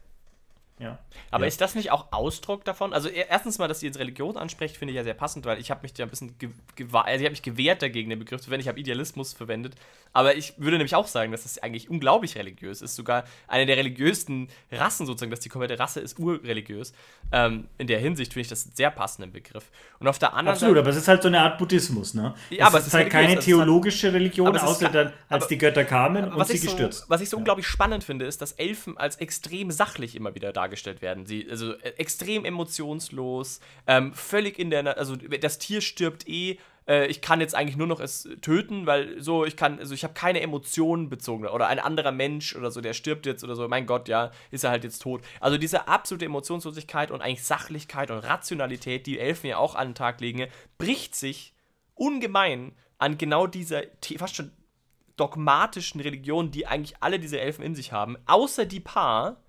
Ja. Aber ja. ist das nicht auch Ausdruck davon? Also erstens mal, dass ihr jetzt Religion ansprecht, finde ich ja sehr passend, weil ich habe mich ja ein bisschen gewahrt, also ich habe mich gewehrt dagegen, den Begriff zu verwenden. Ich habe Idealismus verwendet. Aber ich würde nämlich auch sagen, dass das eigentlich unglaublich religiös ist. Sogar eine der religiösesten Rassen sozusagen, dass die komplette Rasse ist urreligiös. Ähm, in der Hinsicht finde ich das einen sehr passenden Begriff. Und auf der anderen Absolut, Seite, aber es ist halt so eine Art Buddhismus, ne? Ja, aber es ist halt keine theologische halt, Religion, außer dann, als die Götter kamen und sie gestürzt. So, was ich so ja. unglaublich spannend finde, ist, dass Elfen als extrem sachlich immer wieder dargestellt werden. Sie, also äh, extrem emotionslos, ähm, völlig in der, also das Tier stirbt eh äh, ich kann jetzt eigentlich nur noch es töten, weil so, ich kann, also ich habe keine Emotionen bezogen oder ein anderer Mensch oder so, der stirbt jetzt oder so, mein Gott, ja, ist er halt jetzt tot. Also diese absolute Emotionslosigkeit und eigentlich Sachlichkeit und Rationalität, die Elfen ja auch an den Tag legen, bricht sich ungemein an genau dieser fast schon dogmatischen Religion, die eigentlich alle diese Elfen in sich haben, außer die paar,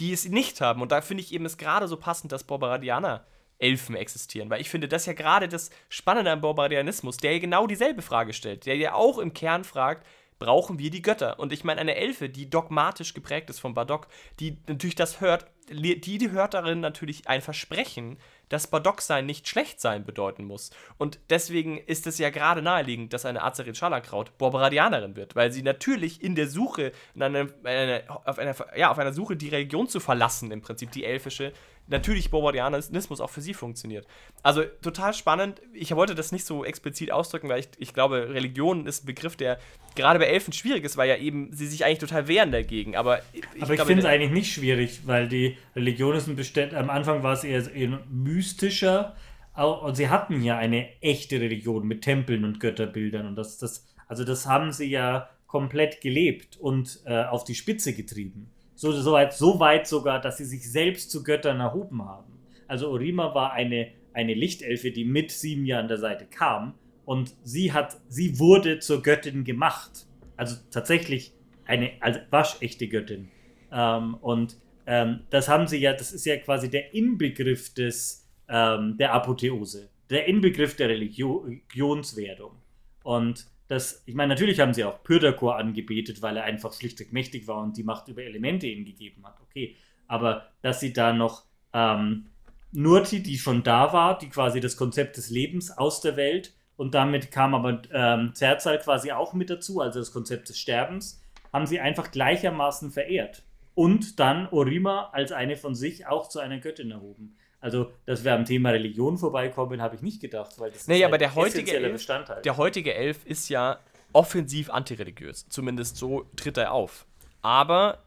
die es nicht haben. Und da finde ich eben es gerade so passend, dass Barbaradianer Elfen existieren. Weil ich finde, das ja gerade das Spannende am Bombardianismus, der ja genau dieselbe Frage stellt, der ja auch im Kern fragt, brauchen wir die Götter? Und ich meine, eine Elfe, die dogmatisch geprägt ist von Bardock, die natürlich das hört, die, die hört darin natürlich ein Versprechen, dass Bardock-Sein nicht schlecht sein bedeuten muss. Und deswegen ist es ja gerade naheliegend, dass eine Azerit Scharlachkraut Borbaradianerin wird, weil sie natürlich in der Suche, in eine, eine, auf, einer, ja, auf einer Suche, die Religion zu verlassen, im Prinzip die elfische, natürlich Bobardianismus auch für sie funktioniert. Also total spannend. Ich wollte das nicht so explizit ausdrücken, weil ich, ich glaube, Religion ist ein Begriff, der gerade bei Elfen schwierig ist, weil ja eben sie sich eigentlich total wehren dagegen. Aber ich, Aber ich finde es eigentlich nicht schwierig, weil die Religion ist ein Bestand. Am Anfang war es eher, eher mystischer. Und sie hatten ja eine echte Religion mit Tempeln und Götterbildern. Und das, das, also das haben sie ja komplett gelebt und äh, auf die Spitze getrieben. So, so, weit, so weit sogar, dass sie sich selbst zu Göttern erhoben haben. Also Orima war eine, eine Lichtelfe, die mit Simia an der Seite kam und sie hat, sie wurde zur Göttin gemacht. Also tatsächlich eine also waschechte Göttin. Ähm, und ähm, das haben sie ja, das ist ja quasi der Inbegriff des, ähm, der Apotheose. der Inbegriff der Religionswerdung. Und das, ich meine, natürlich haben sie auch Pyrdakor angebetet, weil er einfach schlichtweg mächtig war und die Macht über Elemente ihnen gegeben hat. Okay. Aber dass sie da noch ähm, Nurti, die schon da war, die quasi das Konzept des Lebens aus der Welt und damit kam aber ähm, Zerzal quasi auch mit dazu, also das Konzept des Sterbens, haben sie einfach gleichermaßen verehrt. Und dann Orima als eine von sich auch zu einer Göttin erhoben. Also, dass wir am Thema Religion vorbeikommen, habe ich nicht gedacht, weil das nee, ist aber der heutige Elf, Bestandteil. Der heutige Elf ist ja offensiv antireligiös. Zumindest so tritt er auf. Aber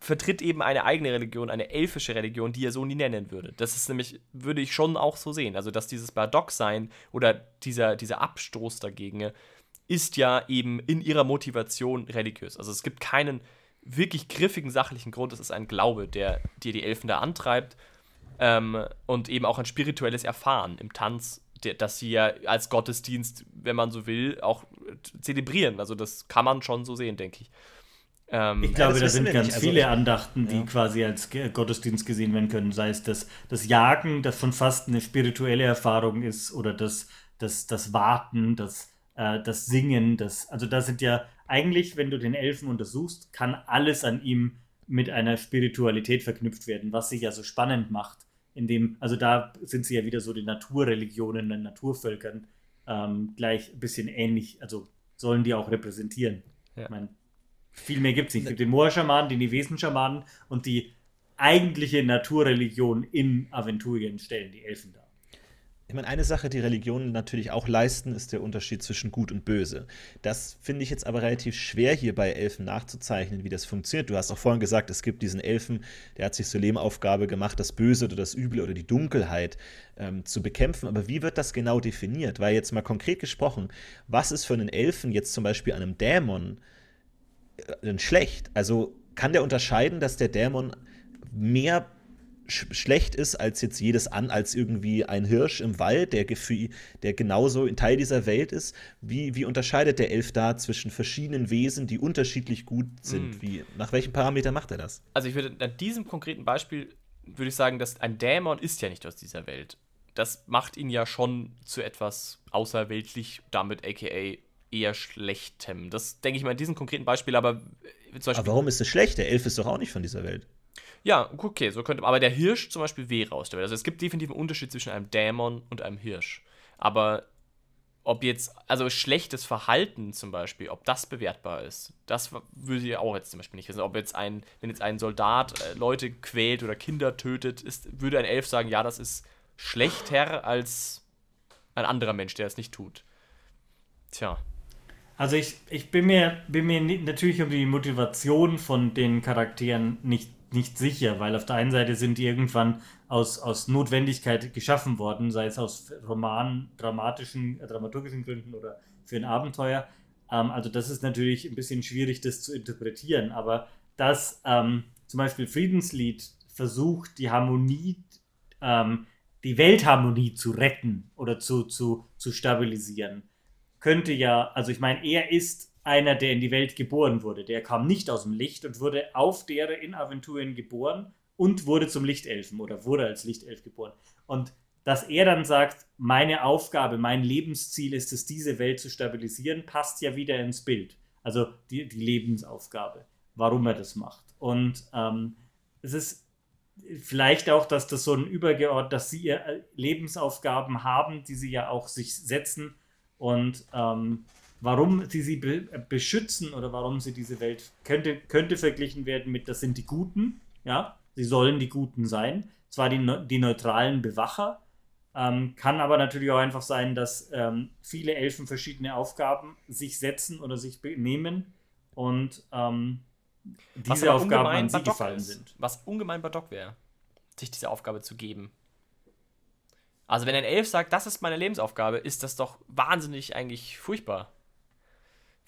vertritt eben eine eigene Religion, eine elfische Religion, die er so nie nennen würde. Das ist nämlich, würde ich schon auch so sehen. Also, dass dieses Bardock-Sein oder dieser, dieser Abstoß dagegen ist ja eben in ihrer Motivation religiös. Also, es gibt keinen wirklich griffigen sachlichen Grund. Es ist ein Glaube, der dir die Elfen da antreibt. Ähm, und eben auch ein spirituelles Erfahren im Tanz, der, das sie ja als Gottesdienst, wenn man so will, auch zelebrieren. Also, das kann man schon so sehen, denke ich. Ähm, ich glaube, ja, da sind ganz also, viele Andachten, die ja. quasi als Gottesdienst gesehen werden können. Sei es das, das Jagen, das schon fast eine spirituelle Erfahrung ist, oder das, das, das Warten, das, äh, das Singen. Das, also da sind ja eigentlich, wenn du den Elfen untersuchst, kann alles an ihm mit einer Spiritualität verknüpft werden, was sich ja so spannend macht. Indem, also da sind sie ja wieder so die Naturreligionen, den Naturvölkern ähm, gleich ein bisschen ähnlich, also sollen die auch repräsentieren. Ja. Ich meine, viel mehr gibt es nicht. Es gibt den Moor-Schamanen, den Nevesen-Schamanen und die eigentliche Naturreligion in Aventurien stellen die Elfen dar. Ich meine, eine Sache, die Religionen natürlich auch leisten, ist der Unterschied zwischen Gut und Böse. Das finde ich jetzt aber relativ schwer hier bei Elfen nachzuzeichnen, wie das funktioniert. Du hast auch vorhin gesagt, es gibt diesen Elfen, der hat sich zur Lehmaufgabe gemacht, das Böse oder das Üble oder die Dunkelheit ähm, zu bekämpfen. Aber wie wird das genau definiert? Weil jetzt mal konkret gesprochen, was ist für einen Elfen jetzt zum Beispiel einem Dämon denn schlecht? Also kann der unterscheiden, dass der Dämon mehr sch schlecht ist als jetzt jedes an, als irgendwie ein Hirsch im Wald, der, der genauso ein Teil dieser Welt ist? Wie, wie unterscheidet der Elf da zwischen verschiedenen Wesen, die unterschiedlich gut sind? Mm. Wie, nach welchen Parametern macht er das? Also ich würde an diesem konkreten Beispiel würde ich sagen, dass ein Dämon ist ja nicht aus dieser Welt. Das macht ihn ja schon zu etwas außerweltlich, damit aka eher schlechtem. Das denke ich mal in diesem konkreten Beispiel, aber äh, zum Aber warum ist es schlecht? Der Elf ist doch auch nicht von dieser Welt. Ja, okay, so könnte man. Aber der Hirsch zum Beispiel wäre aus der Welt. Also es gibt definitiv einen Unterschied zwischen einem Dämon und einem Hirsch. Aber ob jetzt, also schlechtes Verhalten zum Beispiel, ob das bewertbar ist, das würde ich auch jetzt zum Beispiel nicht wissen. Ob jetzt ein, wenn jetzt ein Soldat äh, Leute quält oder Kinder tötet, ist, würde ein Elf sagen, ja, das ist schlechter als ein anderer Mensch, der es nicht tut. Tja. Also ich, ich bin mir, bin mir natürlich um die Motivation von den Charakteren nicht, nicht sicher, weil auf der einen Seite sind die irgendwann aus, aus Notwendigkeit geschaffen worden, sei es aus Roman, dramatischen, äh, dramaturgischen Gründen oder für ein Abenteuer. Ähm, also das ist natürlich ein bisschen schwierig, das zu interpretieren, aber dass ähm, zum Beispiel Friedenslied versucht, die Harmonie, ähm, die Weltharmonie zu retten oder zu, zu, zu stabilisieren könnte ja, also ich meine, er ist einer, der in die Welt geboren wurde. Der kam nicht aus dem Licht und wurde auf der in Aventurien geboren und wurde zum Lichtelfen oder wurde als Lichtelf geboren. Und dass er dann sagt, meine Aufgabe, mein Lebensziel ist es, diese Welt zu stabilisieren, passt ja wieder ins Bild. Also die, die Lebensaufgabe, warum er das macht. Und ähm, es ist vielleicht auch, dass das so ein übergeordnet, dass sie äh, Lebensaufgaben haben, die sie ja auch sich setzen und ähm, warum sie sie be beschützen oder warum sie diese Welt könnte, könnte verglichen werden mit, das sind die Guten, ja, sie sollen die Guten sein, zwar die, die neutralen Bewacher, ähm, kann aber natürlich auch einfach sein, dass ähm, viele Elfen verschiedene Aufgaben sich setzen oder sich nehmen und ähm, diese Aufgaben an sie gefallen ist, sind. Was ungemein Badock wäre, sich diese Aufgabe zu geben. Also wenn ein Elf sagt, das ist meine Lebensaufgabe, ist das doch wahnsinnig eigentlich furchtbar.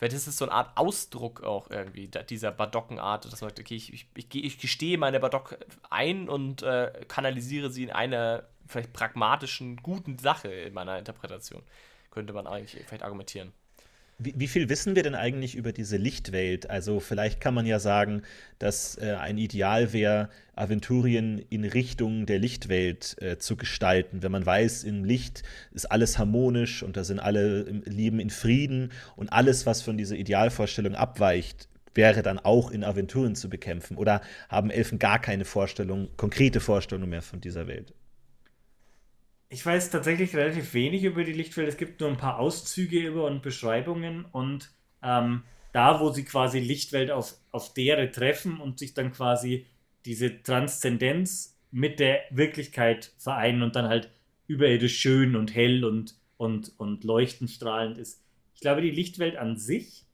Vielleicht ist es so eine Art Ausdruck auch irgendwie dieser Badockenart, dass man sagt, okay, ich, ich, ich, gestehe meine Badock ein und äh, kanalisiere sie in einer vielleicht pragmatischen, guten Sache in meiner Interpretation. Könnte man eigentlich vielleicht argumentieren. Wie, wie, viel wissen wir denn eigentlich über diese Lichtwelt? Also vielleicht kann man ja sagen, dass äh, ein Ideal wäre, Aventurien in Richtung der Lichtwelt äh, zu gestalten. Wenn man weiß, im Licht ist alles harmonisch und da sind alle leben in Frieden und alles, was von dieser Idealvorstellung abweicht, wäre dann auch in Aventurien zu bekämpfen. Oder haben Elfen gar keine Vorstellung, konkrete Vorstellung mehr von dieser Welt? Ich weiß tatsächlich relativ wenig über die Lichtwelt. Es gibt nur ein paar Auszüge über und Beschreibungen und ähm, da, wo sie quasi Lichtwelt auf, auf deren treffen und sich dann quasi diese Transzendenz mit der Wirklichkeit vereinen und dann halt überirdisch schön und hell und, und, und leuchtend strahlend ist. Ich glaube, die Lichtwelt an sich,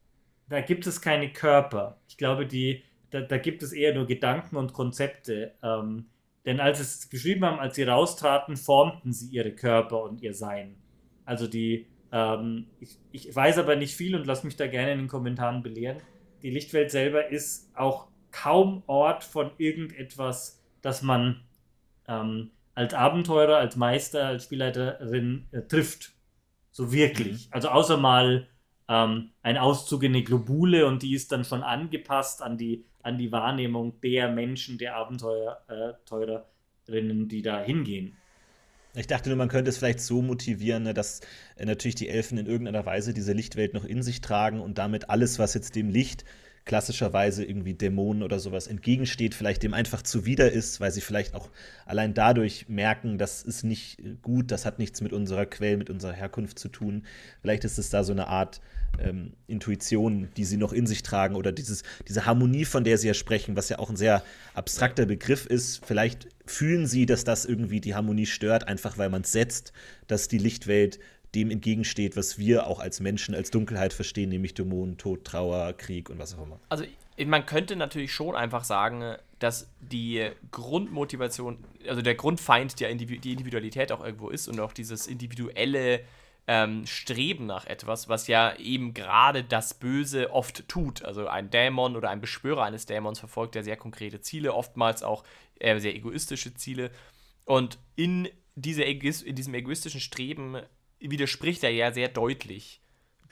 da gibt es keine Körper. Ich glaube, die, da, da gibt es eher nur Gedanken und Konzepte. Ähm, denn als sie es geschrieben haben, als sie raustraten, formten sie ihre Körper und ihr Sein. Also die, ähm, ich, ich weiß aber nicht viel und lass mich da gerne in den Kommentaren belehren. Die Lichtwelt selber ist auch kaum Ort von irgendetwas, das man ähm, als Abenteurer, als Meister, als Spielleiterin äh, trifft. So wirklich. Mhm. Also außer mal ähm, ein Auszug in eine Globule und die ist dann schon angepasst an die an die Wahrnehmung der Menschen, der Abenteurerinnen, äh, die da hingehen. Ich dachte nur, man könnte es vielleicht so motivieren, ne, dass äh, natürlich die Elfen in irgendeiner Weise diese Lichtwelt noch in sich tragen und damit alles, was jetzt dem Licht klassischerweise irgendwie Dämonen oder sowas entgegensteht, vielleicht dem einfach zuwider ist, weil sie vielleicht auch allein dadurch merken, das ist nicht gut, das hat nichts mit unserer Quelle, mit unserer Herkunft zu tun. Vielleicht ist es da so eine Art ähm, Intuition, die sie noch in sich tragen oder dieses, diese Harmonie, von der sie ja sprechen, was ja auch ein sehr abstrakter Begriff ist. Vielleicht fühlen sie, dass das irgendwie die Harmonie stört, einfach weil man es setzt, dass die Lichtwelt dem entgegensteht, was wir auch als Menschen als Dunkelheit verstehen, nämlich Dämonen, Tod, Trauer, Krieg und was auch immer. Also man könnte natürlich schon einfach sagen, dass die Grundmotivation, also der Grundfeind der Individu die Individualität auch irgendwo ist und auch dieses individuelle ähm, Streben nach etwas, was ja eben gerade das Böse oft tut. Also ein Dämon oder ein Beschwörer eines Dämons verfolgt ja sehr konkrete Ziele, oftmals auch äh, sehr egoistische Ziele. Und in, diese in diesem egoistischen Streben widerspricht er ja sehr deutlich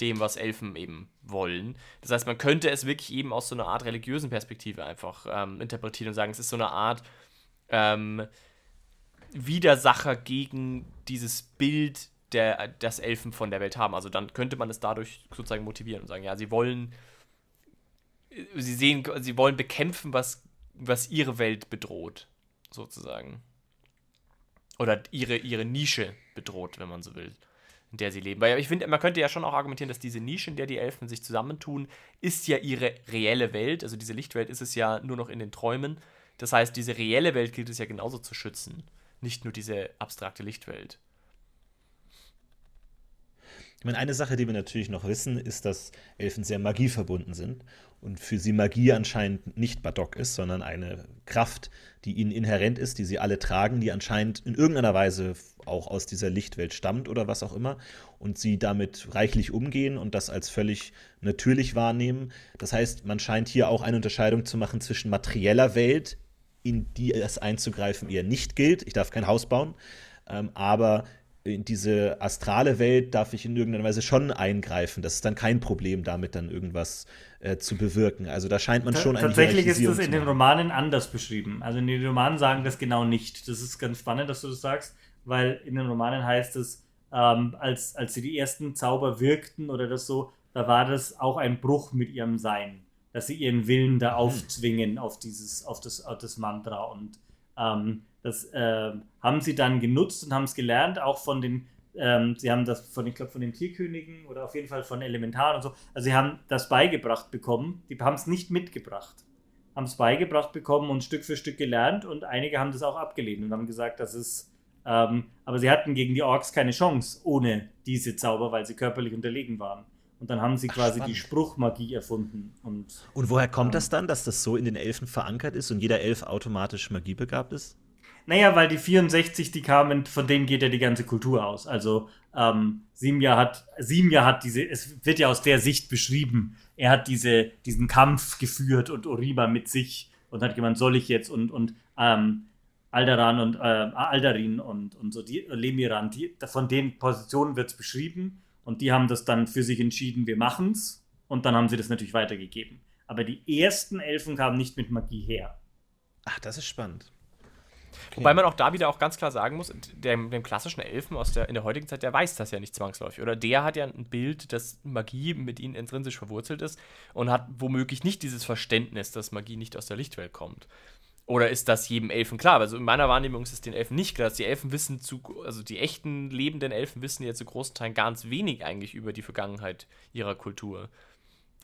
dem, was Elfen eben wollen. Das heißt, man könnte es wirklich eben aus so einer Art religiösen Perspektive einfach ähm, interpretieren und sagen, es ist so eine Art ähm, Widersacher gegen dieses Bild, der, das Elfen von der Welt haben. Also dann könnte man es dadurch sozusagen motivieren und sagen, ja, sie wollen, sie sehen, sie wollen bekämpfen, was, was ihre Welt bedroht, sozusagen. Oder ihre, ihre Nische bedroht, wenn man so will in der sie leben. Weil ich finde, man könnte ja schon auch argumentieren, dass diese Nische, in der die Elfen sich zusammentun, ist ja ihre reelle Welt. Also diese Lichtwelt ist es ja nur noch in den Träumen. Das heißt, diese reelle Welt gilt es ja genauso zu schützen. Nicht nur diese abstrakte Lichtwelt. Ich meine, eine Sache, die wir natürlich noch wissen, ist, dass Elfen sehr magieverbunden sind und für sie Magie anscheinend nicht Badok ist, sondern eine Kraft, die ihnen inhärent ist, die sie alle tragen, die anscheinend in irgendeiner Weise auch aus dieser Lichtwelt stammt oder was auch immer und sie damit reichlich umgehen und das als völlig natürlich wahrnehmen. Das heißt, man scheint hier auch eine Unterscheidung zu machen zwischen materieller Welt, in die es einzugreifen eher nicht gilt. Ich darf kein Haus bauen, ähm, aber in diese astrale Welt darf ich in irgendeiner Weise schon eingreifen. Das ist dann kein Problem, damit dann irgendwas äh, zu bewirken. Also da scheint man schon eine Tatsächlich ist das in den Romanen anders beschrieben. Also in den Romanen sagen das genau nicht. Das ist ganz spannend, dass du das sagst, weil in den Romanen heißt es, ähm, als, als sie die ersten Zauber wirkten oder das so, da war das auch ein Bruch mit ihrem Sein. Dass sie ihren Willen da mhm. aufzwingen auf dieses, auf das, auf das Mantra und ähm, das äh, haben sie dann genutzt und haben es gelernt, auch von den, ähm, sie haben das von, ich glaube, von den Tierkönigen oder auf jeden Fall von Elementaren und so. Also sie haben das beigebracht bekommen, die haben es nicht mitgebracht, haben es beigebracht bekommen und Stück für Stück gelernt und einige haben das auch abgelehnt und haben gesagt, das ist, ähm, aber sie hatten gegen die Orks keine Chance ohne diese Zauber, weil sie körperlich unterlegen waren. Und dann haben sie Ach, quasi spannend. die Spruchmagie erfunden. Und, und woher kommt ähm, das dann, dass das so in den Elfen verankert ist und jeder Elf automatisch magiebegabt ist? Naja, weil die 64, die kamen, von denen geht ja die ganze Kultur aus. Also ähm, Simja hat, Simja hat diese, es wird ja aus der Sicht beschrieben, er hat diese, diesen Kampf geführt und Oriba mit sich und hat gemeint, soll ich jetzt und, und ähm, Aldaran und äh, Aldarin und, und so, die Lemiran, die, von den Positionen wird es beschrieben Und die haben das dann für sich entschieden, wir machen's. Und dann haben sie das natürlich weitergegeben. Aber die ersten Elfen kamen nicht mit Magie her. Ach, das ist spannend. Okay. Wobei man auch da wieder auch ganz klar sagen muss, dem, dem, klassischen Elfen aus der, in der heutigen Zeit, der weiß das ja nicht zwangsläufig. Oder der hat ja ein Bild, dass Magie mit ihnen intrinsisch verwurzelt ist und hat womöglich nicht dieses Verständnis, dass Magie nicht aus der Lichtwelt kommt. Oder ist das jedem Elfen klar? Also in meiner Wahrnehmung ist es den Elfen nicht klar. Dass die Elfen wissen zu, also die echten lebenden Elfen wissen ja zu großen Teilen ganz wenig eigentlich über die Vergangenheit ihrer Kultur.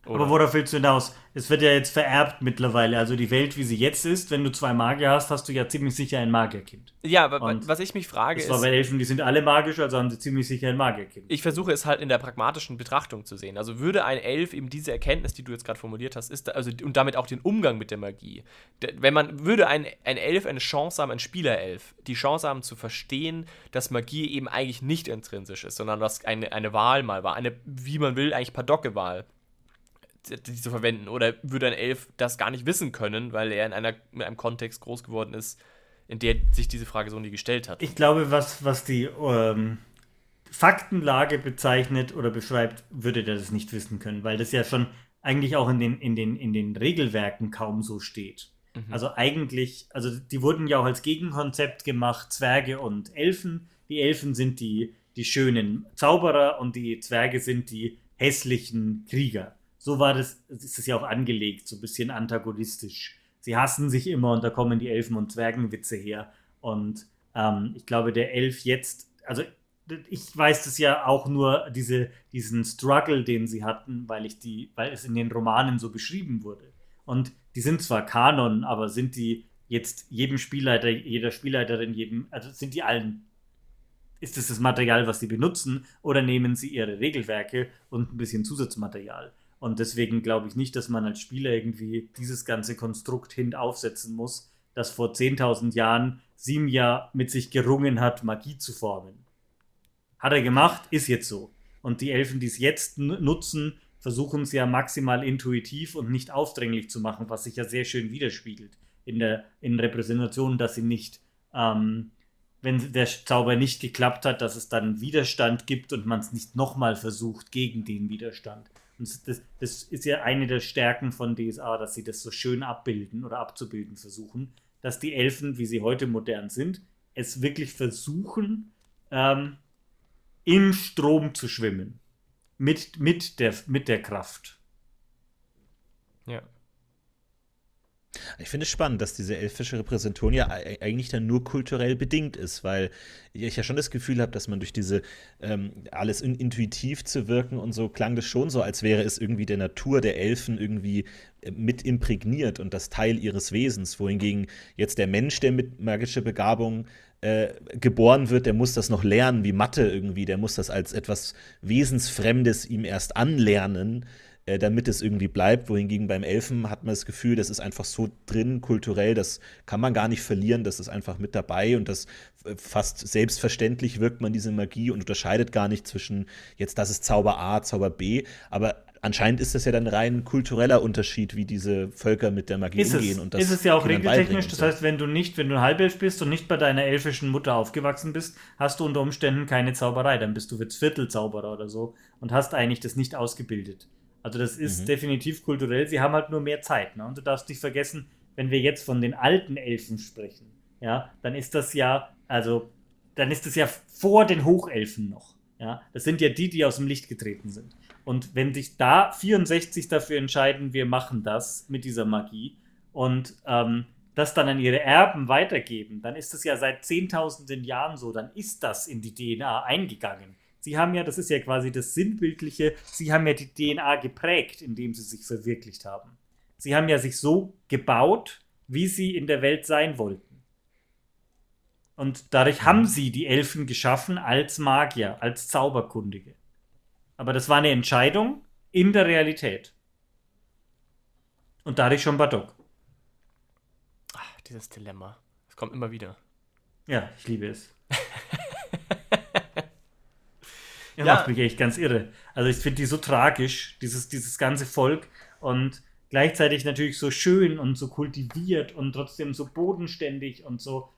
Oder? Aber worauf willst du hinaus? Es wird ja jetzt vererbt mittlerweile. Also die Welt, wie sie jetzt ist, wenn du zwei Magier hast, hast du ja ziemlich sicher ein Magierkind. Ja, aber Und was ich mich frage ist. Das war bei Elfen, die sind alle magisch, also haben sie ziemlich sicher ein Magierkind. Ich versuche es halt in der pragmatischen Betrachtung zu sehen. Also würde ein Elf eben diese Erkenntnis, die du jetzt gerade formuliert hast, ist, also und damit auch den Umgang mit der Magie. Wenn man, würde ein, ein Elf eine Chance haben, ein Spielerelf, die Chance haben zu verstehen, dass Magie eben eigentlich nicht intrinsisch ist, sondern dass eine, eine Wahl mal war. Eine, wie man will, eigentlich Padocke-Wahl die zu verwenden. Oder würde ein Elf das gar nicht wissen können, weil er in, einer, in einem Kontext groß geworden ist, in der sich diese Frage so nie gestellt hat. Ich glaube, was, was die ähm, Faktenlage bezeichnet oder beschreibt, würde der das nicht wissen können, weil das ja schon eigentlich auch in den, in den, in den Regelwerken kaum so steht. Mhm. Also eigentlich, also die wurden ja auch als Gegenkonzept gemacht, Zwerge und Elfen. Die Elfen sind die, die schönen Zauberer und die Zwerge sind die hässlichen Krieger so war das, ist es ja auch angelegt, so ein bisschen antagonistisch. Sie hassen sich immer und da kommen die Elfen- und Zwergenwitze her. Und ähm, ich glaube, der Elf jetzt, also ich weiß das ja auch nur, diese, diesen Struggle, den sie hatten, weil ich die, weil es in den Romanen so beschrieben wurde. Und die sind zwar Kanon, aber sind die jetzt jedem Spielleiter, jeder Spielleiterin, jedem, also sind die allen, ist es das Material, was sie benutzen, oder nehmen sie ihre Regelwerke und ein bisschen Zusatzmaterial? Und deswegen glaube ich nicht, dass man als Spieler irgendwie dieses ganze Konstrukt hin aufsetzen muss, das vor 10.000 Jahren Simja mit sich gerungen hat, Magie zu formen. Hat er gemacht, ist jetzt so. Und die Elfen, die es jetzt nutzen, versuchen es ja maximal intuitiv und nicht aufdringlich zu machen, was sich ja sehr schön widerspiegelt in der in Repräsentation, dass sie nicht, ähm, wenn der Zauber nicht geklappt hat, dass es dann Widerstand gibt und man es nicht nochmal versucht gegen den Widerstand. Und das, das ist ja eine der Stärken von DSA, dass sie das so schön abbilden oder abzubilden versuchen, dass die Elfen, wie sie heute modern sind, es wirklich versuchen, ähm, im Strom zu schwimmen. Mit, mit, der, mit der Kraft. Ja. Ich finde es spannend, dass diese elfische Repräsentation ja eigentlich dann nur kulturell bedingt ist, weil ich ja schon das Gefühl habe, dass man durch diese ähm, alles in, intuitiv zu wirken und so klang das schon so, als wäre es irgendwie der Natur der Elfen irgendwie äh, mit imprägniert und das Teil ihres Wesens, wohingegen jetzt der Mensch, der mit magischer Begabung äh, geboren wird, der muss das noch lernen, wie Mathe irgendwie, der muss das als etwas Wesensfremdes ihm erst anlernen äh, damit es irgendwie bleibt. Wohingegen beim Elfen hat man das Gefühl, das ist einfach so drin, kulturell, das kann man gar nicht verlieren, das ist einfach mit dabei und das äh, fast selbstverständlich wirkt man diese Magie und unterscheidet gar nicht zwischen jetzt, das ist Zauber A, Zauber B, aber anscheinend ist das ja dann rein kultureller Unterschied, wie diese Völker mit der Magie ist umgehen. Es, und das ist es ja auch regeltechnisch. Das heißt, wenn du nicht, wenn du ein Halbelf bist und nicht bei deiner elfischen Mutter aufgewachsen bist, hast du unter Umständen keine Zauberei. Dann bist du jetzt Viertelzauberer oder so und hast eigentlich das nicht ausgebildet. Also das ist mhm. definitiv kulturell. Sie haben halt nur mehr Zeit. Ne? Und du darfst nicht vergessen, wenn wir jetzt von den alten Elfen sprechen, ja, dann ist das ja, also, dann ist das ja vor den Hochelfen noch. Ja, das sind ja die, die aus dem Licht getreten sind. Und wenn sich da 64 dafür entscheiden, wir machen das mit dieser Magie und ähm, das dann an ihre Erben weitergeben, dann ist das ja seit zehntausenden Jahren so, dann ist das in die DNA eingegangen. Sie haben ja, das ist ja quasi das Sinnbildliche, Sie haben ja die DNA geprägt, indem Sie sich verwirklicht haben. Sie haben ja sich so gebaut, wie Sie in der Welt sein wollten. Und dadurch haben Sie die Elfen geschaffen als Magier, als Zauberkundige. Aber das war eine Entscheidung in der Realität. Und dadurch schon Badok. Ach, dieses Dilemma. Es kommt immer wieder. Ja, ich liebe es. Ja, macht mich echt ganz irre. Also ich finde die so tragisch, dieses, dieses ganze Volk. Und gleichzeitig natürlich so schön und so kultiviert und trotzdem so bodenständig und so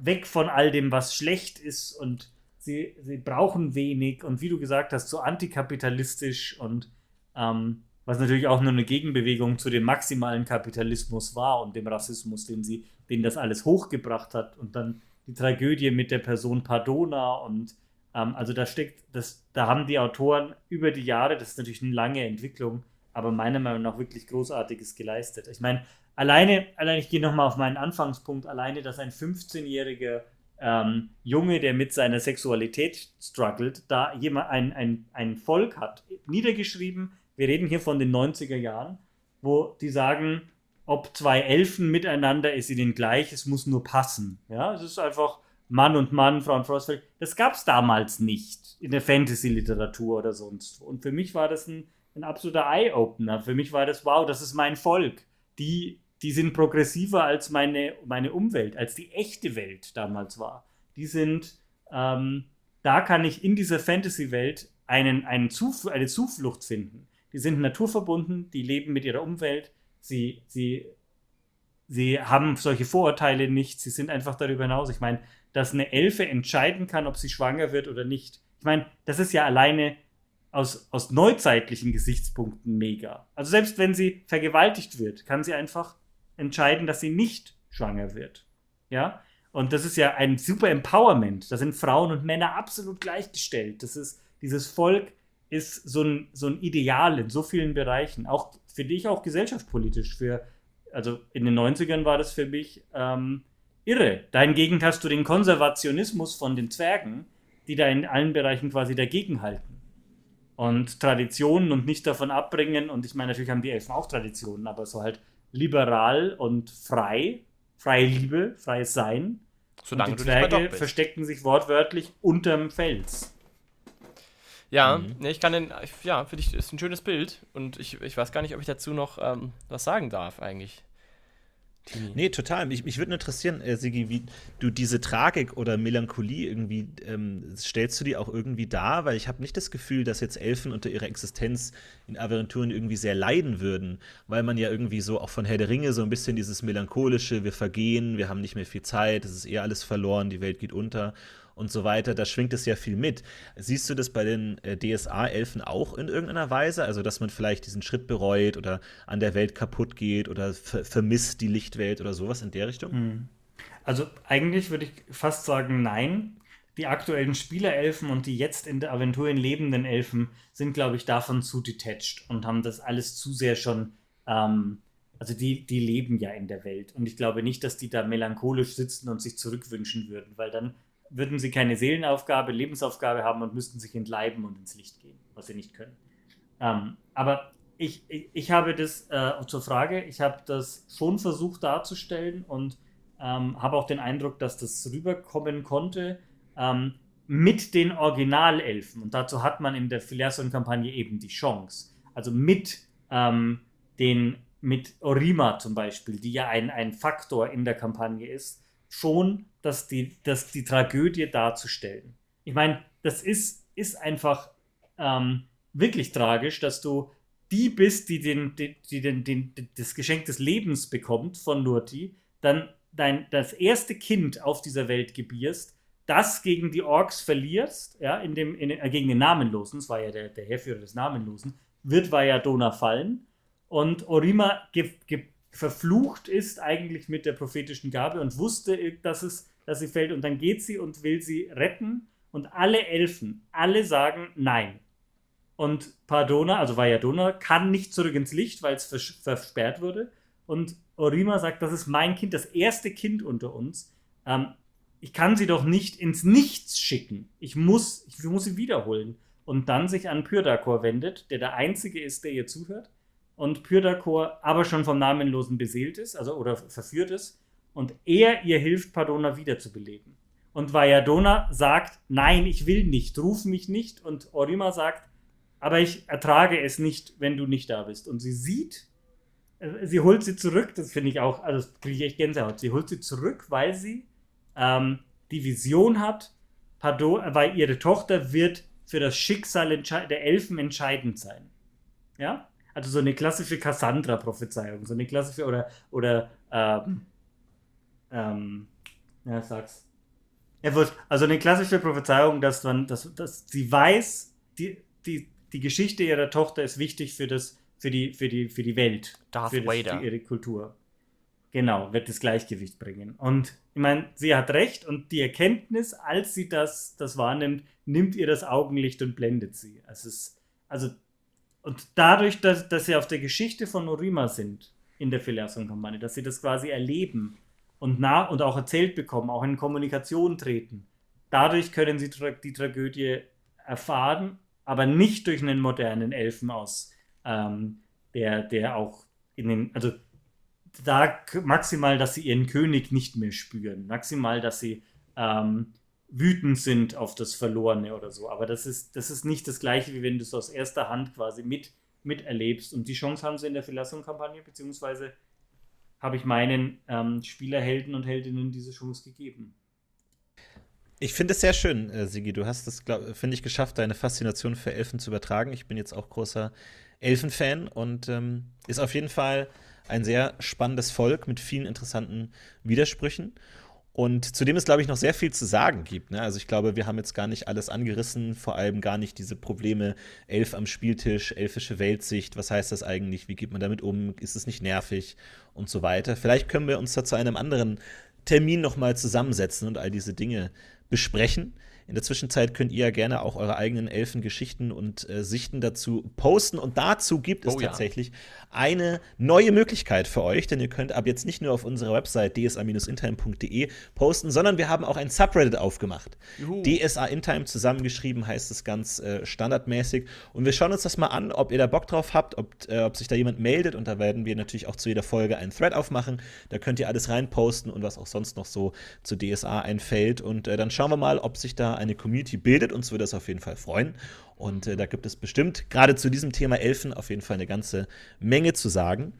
weg von all dem, was schlecht ist. Und sie, sie brauchen wenig. Und wie du gesagt hast, so antikapitalistisch und ähm, was natürlich auch nur eine Gegenbewegung zu dem maximalen Kapitalismus war und dem Rassismus, den sie, den das alles hochgebracht hat. Und dann die Tragödie mit der Person Pardona und ähm, also da steckt, das, da haben die Autoren über die Jahre, das ist natürlich eine lange Entwicklung, aber meiner Meinung nach wirklich Großartiges geleistet. Ich meine, alleine, alleine, ich gehe nochmal auf meinen Anfangspunkt, alleine, dass ein 15-jähriger ähm, Junge, der mit seiner Sexualität struggelt, da jemand ein, ein, ein Volk hat, niedergeschrieben, wir reden hier von den 90er Jahren, wo die sagen, ob zwei Elfen miteinander ist ihnen gleich, es muss nur passen. Ja, es ist einfach Mann und Mann, Frau und Frau. Das gab es damals nicht in der Fantasy-Literatur oder sonst. Und für mich war das ein, ein absoluter Eye-Opener. Für mich war das, wow, das ist mein Volk. Die, die sind progressiver als meine, meine Umwelt, als die echte Welt damals war. Die sind, ähm, da kann ich in dieser Fantasy-Welt einen, einen Zuf eine Zuflucht finden. Die sind naturverbunden, die leben mit ihrer Umwelt, sie, sie, sie haben solche Vorurteile nicht, sie sind einfach darüber hinaus. Ich meine, dass eine Elfe entscheiden kann, ob sie schwanger wird oder nicht. Ich meine, das ist ja alleine aus, aus neuzeitlichen Gesichtspunkten mega. Also selbst wenn sie vergewaltigt wird, kann sie einfach entscheiden, dass sie nicht schwanger wird. Ja? Und das ist ja ein super Empowerment. Da sind Frauen und Männer absolut gleichgestellt. Das ist, dieses Volk ist so ein, so ein Ideal in so vielen Bereichen. Auch, finde ich, auch gesellschaftspolitisch. Für, also in den 90ern war das für mich ähm, irre. Dahingegen hast du den Konservationismus von den Zwergen, die da in allen Bereichen quasi dagegenhalten. Und Traditionen und nicht davon abbringen. Und ich meine, natürlich haben die Elfen auch Traditionen, aber so halt liberal und frei, freie Liebe, freies Sein. Solange und die Zwerge versteckten sich wortwörtlich unterm Fels. Ja, mhm. nee, ich kann den, ja, für dich ist ein schönes Bild und ich, ich weiß gar nicht, ob ich dazu noch ähm, was sagen darf eigentlich. Tini. Nee, total. Mich, mich würde interessieren, äh, Sigi, wie du diese Tragik oder Melancholie irgendwie, ähm, stellst du die auch irgendwie dar? Weil ich habe nicht das Gefühl, dass jetzt Elfen unter ihrer Existenz in Aventuren irgendwie sehr leiden würden, weil man ja irgendwie so auch von Herr der Ringe so ein bisschen dieses melancholische, wir vergehen, wir haben nicht mehr viel Zeit, es ist eh alles verloren, die Welt geht unter und so weiter, da schwingt es ja viel mit. Siehst du das bei den äh, DSA-Elfen auch in irgendeiner Weise? Also, dass man vielleicht diesen Schritt bereut oder an der Welt kaputt geht oder ver vermisst die Lichtwelt oder sowas in der Richtung? Hm. Also, eigentlich würde ich fast sagen, nein. Die aktuellen Spielerelfen und die jetzt in der Aventurin lebenden Elfen sind, glaube ich, davon zu detached und haben das alles zu sehr schon. Ähm, also die, die leben ja in der Welt. Und ich glaube nicht, dass die da melancholisch sitzen und sich zurückwünschen würden, weil dann würden sie keine Seelenaufgabe, Lebensaufgabe haben und müssten sich entleiben und ins Licht gehen, was sie nicht können. Ähm, aber ich, ich, ich, habe das äh, zur Frage, ich habe das schon versucht darzustellen und ähm, habe auch den Eindruck, dass das rüberkommen konnte ähm, mit den Originalelfen. Und dazu hat man in der Phileason-Kampagne eben die Chance. Also mit ähm, den mit Orima zum Beispiel, die ja ein, ein Faktor in der Kampagne ist, schon dass die, dass die Tragödie darzustellen. Ich meine, das ist, ist einfach ähm, wirklich tragisch, dass du die bist, die, den, die, die den, den, das Geschenk des Lebens bekommt von Nurti, dann dein, das erste Kind auf dieser Welt gebierst, das gegen die Orks verlierst, ja, in dem, in, äh, gegen den Namenlosen, das war ja der, der Herführer des Namenlosen, wird Vajadona fallen und Orima ge, ge, verflucht ist eigentlich mit der prophetischen Gabe und wusste, dass es dass sie fällt und dann geht sie und will sie retten und alle Elfen, alle sagen nein. Und Pardona, also Valladona, kann nicht zurück ins Licht, weil es versperrt wurde. Und Orima sagt, das ist mein Kind, das erste Kind unter uns. Ähm, ich kann sie doch nicht ins Nichts schicken. Ich muss, ich muss sie wiederholen. Und dann sich an Pyrdakor wendet, der der Einzige ist, der ihr zuhört. Und Pyrdakor aber schon vom Namenlosen beseelt ist, also oder verführt ist und er ihr hilft, Pardona wiederzubeleben. Und Valladona sagt, nein, ich will nicht, ruf mich nicht. Und Orima sagt, aber ich ertrage es nicht, wenn du nicht da bist. Und sie sieht, äh, sie holt sie zurück, das finde ich auch, also das kriege ich echt Gänsehaut. Sie holt sie zurück, weil sie ähm, die Vision hat, Pardon, weil ihre Tochter wird für das Schicksal der Elfen entscheidend sein. Ja? Also so eine klassische Cassandra-Prophezeiung, so eine klassische, oder, oder ähm, ähm, ja, sag's. Er wird, also eine klassische Prophezeiung, dass, man, dass, dass sie weiß, die, die, die Geschichte ihrer Tochter ist wichtig für, das, für, die, für, die, für die Welt. Darth für, das, Vader. für ihre Kultur. Genau, wird das Gleichgewicht bringen. Und ich meine, sie hat recht und die Erkenntnis, als sie das, das wahrnimmt, nimmt ihr das Augenlicht und blendet sie. Also, es, also und dadurch, dass, dass sie auf der Geschichte von Norima sind in der Phileason-Kampagne, dass sie das quasi erleben und, nach, und auch erzählt bekommen, auch in Kommunikation treten, dadurch können sie tra die Tragödie erfahren, aber nicht durch einen modernen Elfen aus, ähm, der, der auch in den, also da maximal, dass sie ihren König nicht mehr spüren, maximal, dass sie ähm, wütend sind auf das Verlorene oder so. Aber das ist, das ist nicht das Gleiche, wie wenn du es aus erster Hand quasi mit, miterlebst. Und die Chance haben sie in der Verlassung-Kampagne, beziehungsweise habe ich meinen ähm, Spielerhelden und Heldinnen diese Chance gegeben. Ich finde es sehr schön, äh, Sigi. Du hast es, finde ich, geschafft, deine Faszination für Elfen zu übertragen. Ich bin jetzt auch großer Elfenfan und ähm, ist auf jeden Fall ein sehr spannendes Volk mit vielen interessanten Widersprüchen. Und zu dem es, glaube ich, noch sehr viel zu sagen gibt. Ne? Also ich glaube, wir haben jetzt gar nicht alles angerissen, vor allem gar nicht diese Probleme, Elf am Spieltisch, elfische Weltsicht, was heißt das eigentlich, wie geht man damit um, ist es nicht nervig und so weiter. Vielleicht können wir uns da zu einem anderen Termin nochmal zusammensetzen und all diese Dinge besprechen. In der Zwischenzeit könnt ihr ja gerne auch eure eigenen Elfengeschichten und äh, Sichten dazu posten. Und dazu gibt es oh, tatsächlich ja. eine neue Möglichkeit für euch, denn ihr könnt ab jetzt nicht nur auf unserer Website dsa-intime.de posten, sondern wir haben auch ein Subreddit aufgemacht. Juhu. DSA Intime zusammengeschrieben heißt es ganz äh, standardmäßig. Und wir schauen uns das mal an, ob ihr da Bock drauf habt, ob, äh, ob sich da jemand meldet. Und da werden wir natürlich auch zu jeder Folge einen Thread aufmachen. Da könnt ihr alles reinposten und was auch sonst noch so zu DSA einfällt. Und äh, dann schauen wir mal, ob sich da eine Community bildet. Uns würde das auf jeden Fall freuen. Und äh, da gibt es bestimmt gerade zu diesem Thema Elfen auf jeden Fall eine ganze Menge zu sagen.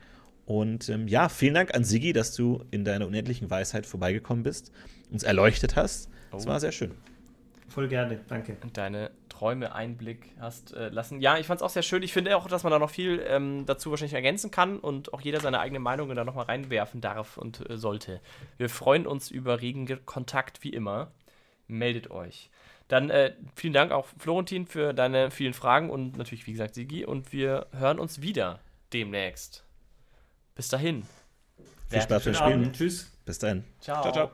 Und ähm, ja, vielen Dank an Sigi, dass du in deiner unendlichen Weisheit vorbeigekommen bist, uns erleuchtet hast. Es oh. war sehr schön. Voll gerne, danke. Und deine Träume Einblick hast äh, lassen. Ja, ich fand es auch sehr schön. Ich finde auch, dass man da noch viel ähm, dazu wahrscheinlich ergänzen kann und auch jeder seine eigene Meinung da nochmal reinwerfen darf und äh, sollte. Wir freuen uns über regen Kontakt wie immer. Meldet euch. Dann äh, vielen Dank auch Florentin für deine vielen Fragen und natürlich, wie gesagt, Sigi. Und wir hören uns wieder demnächst. Bis dahin. Viel Spaß beim Spielen. Tschüss. Bis dahin. Ciao, ciao. ciao.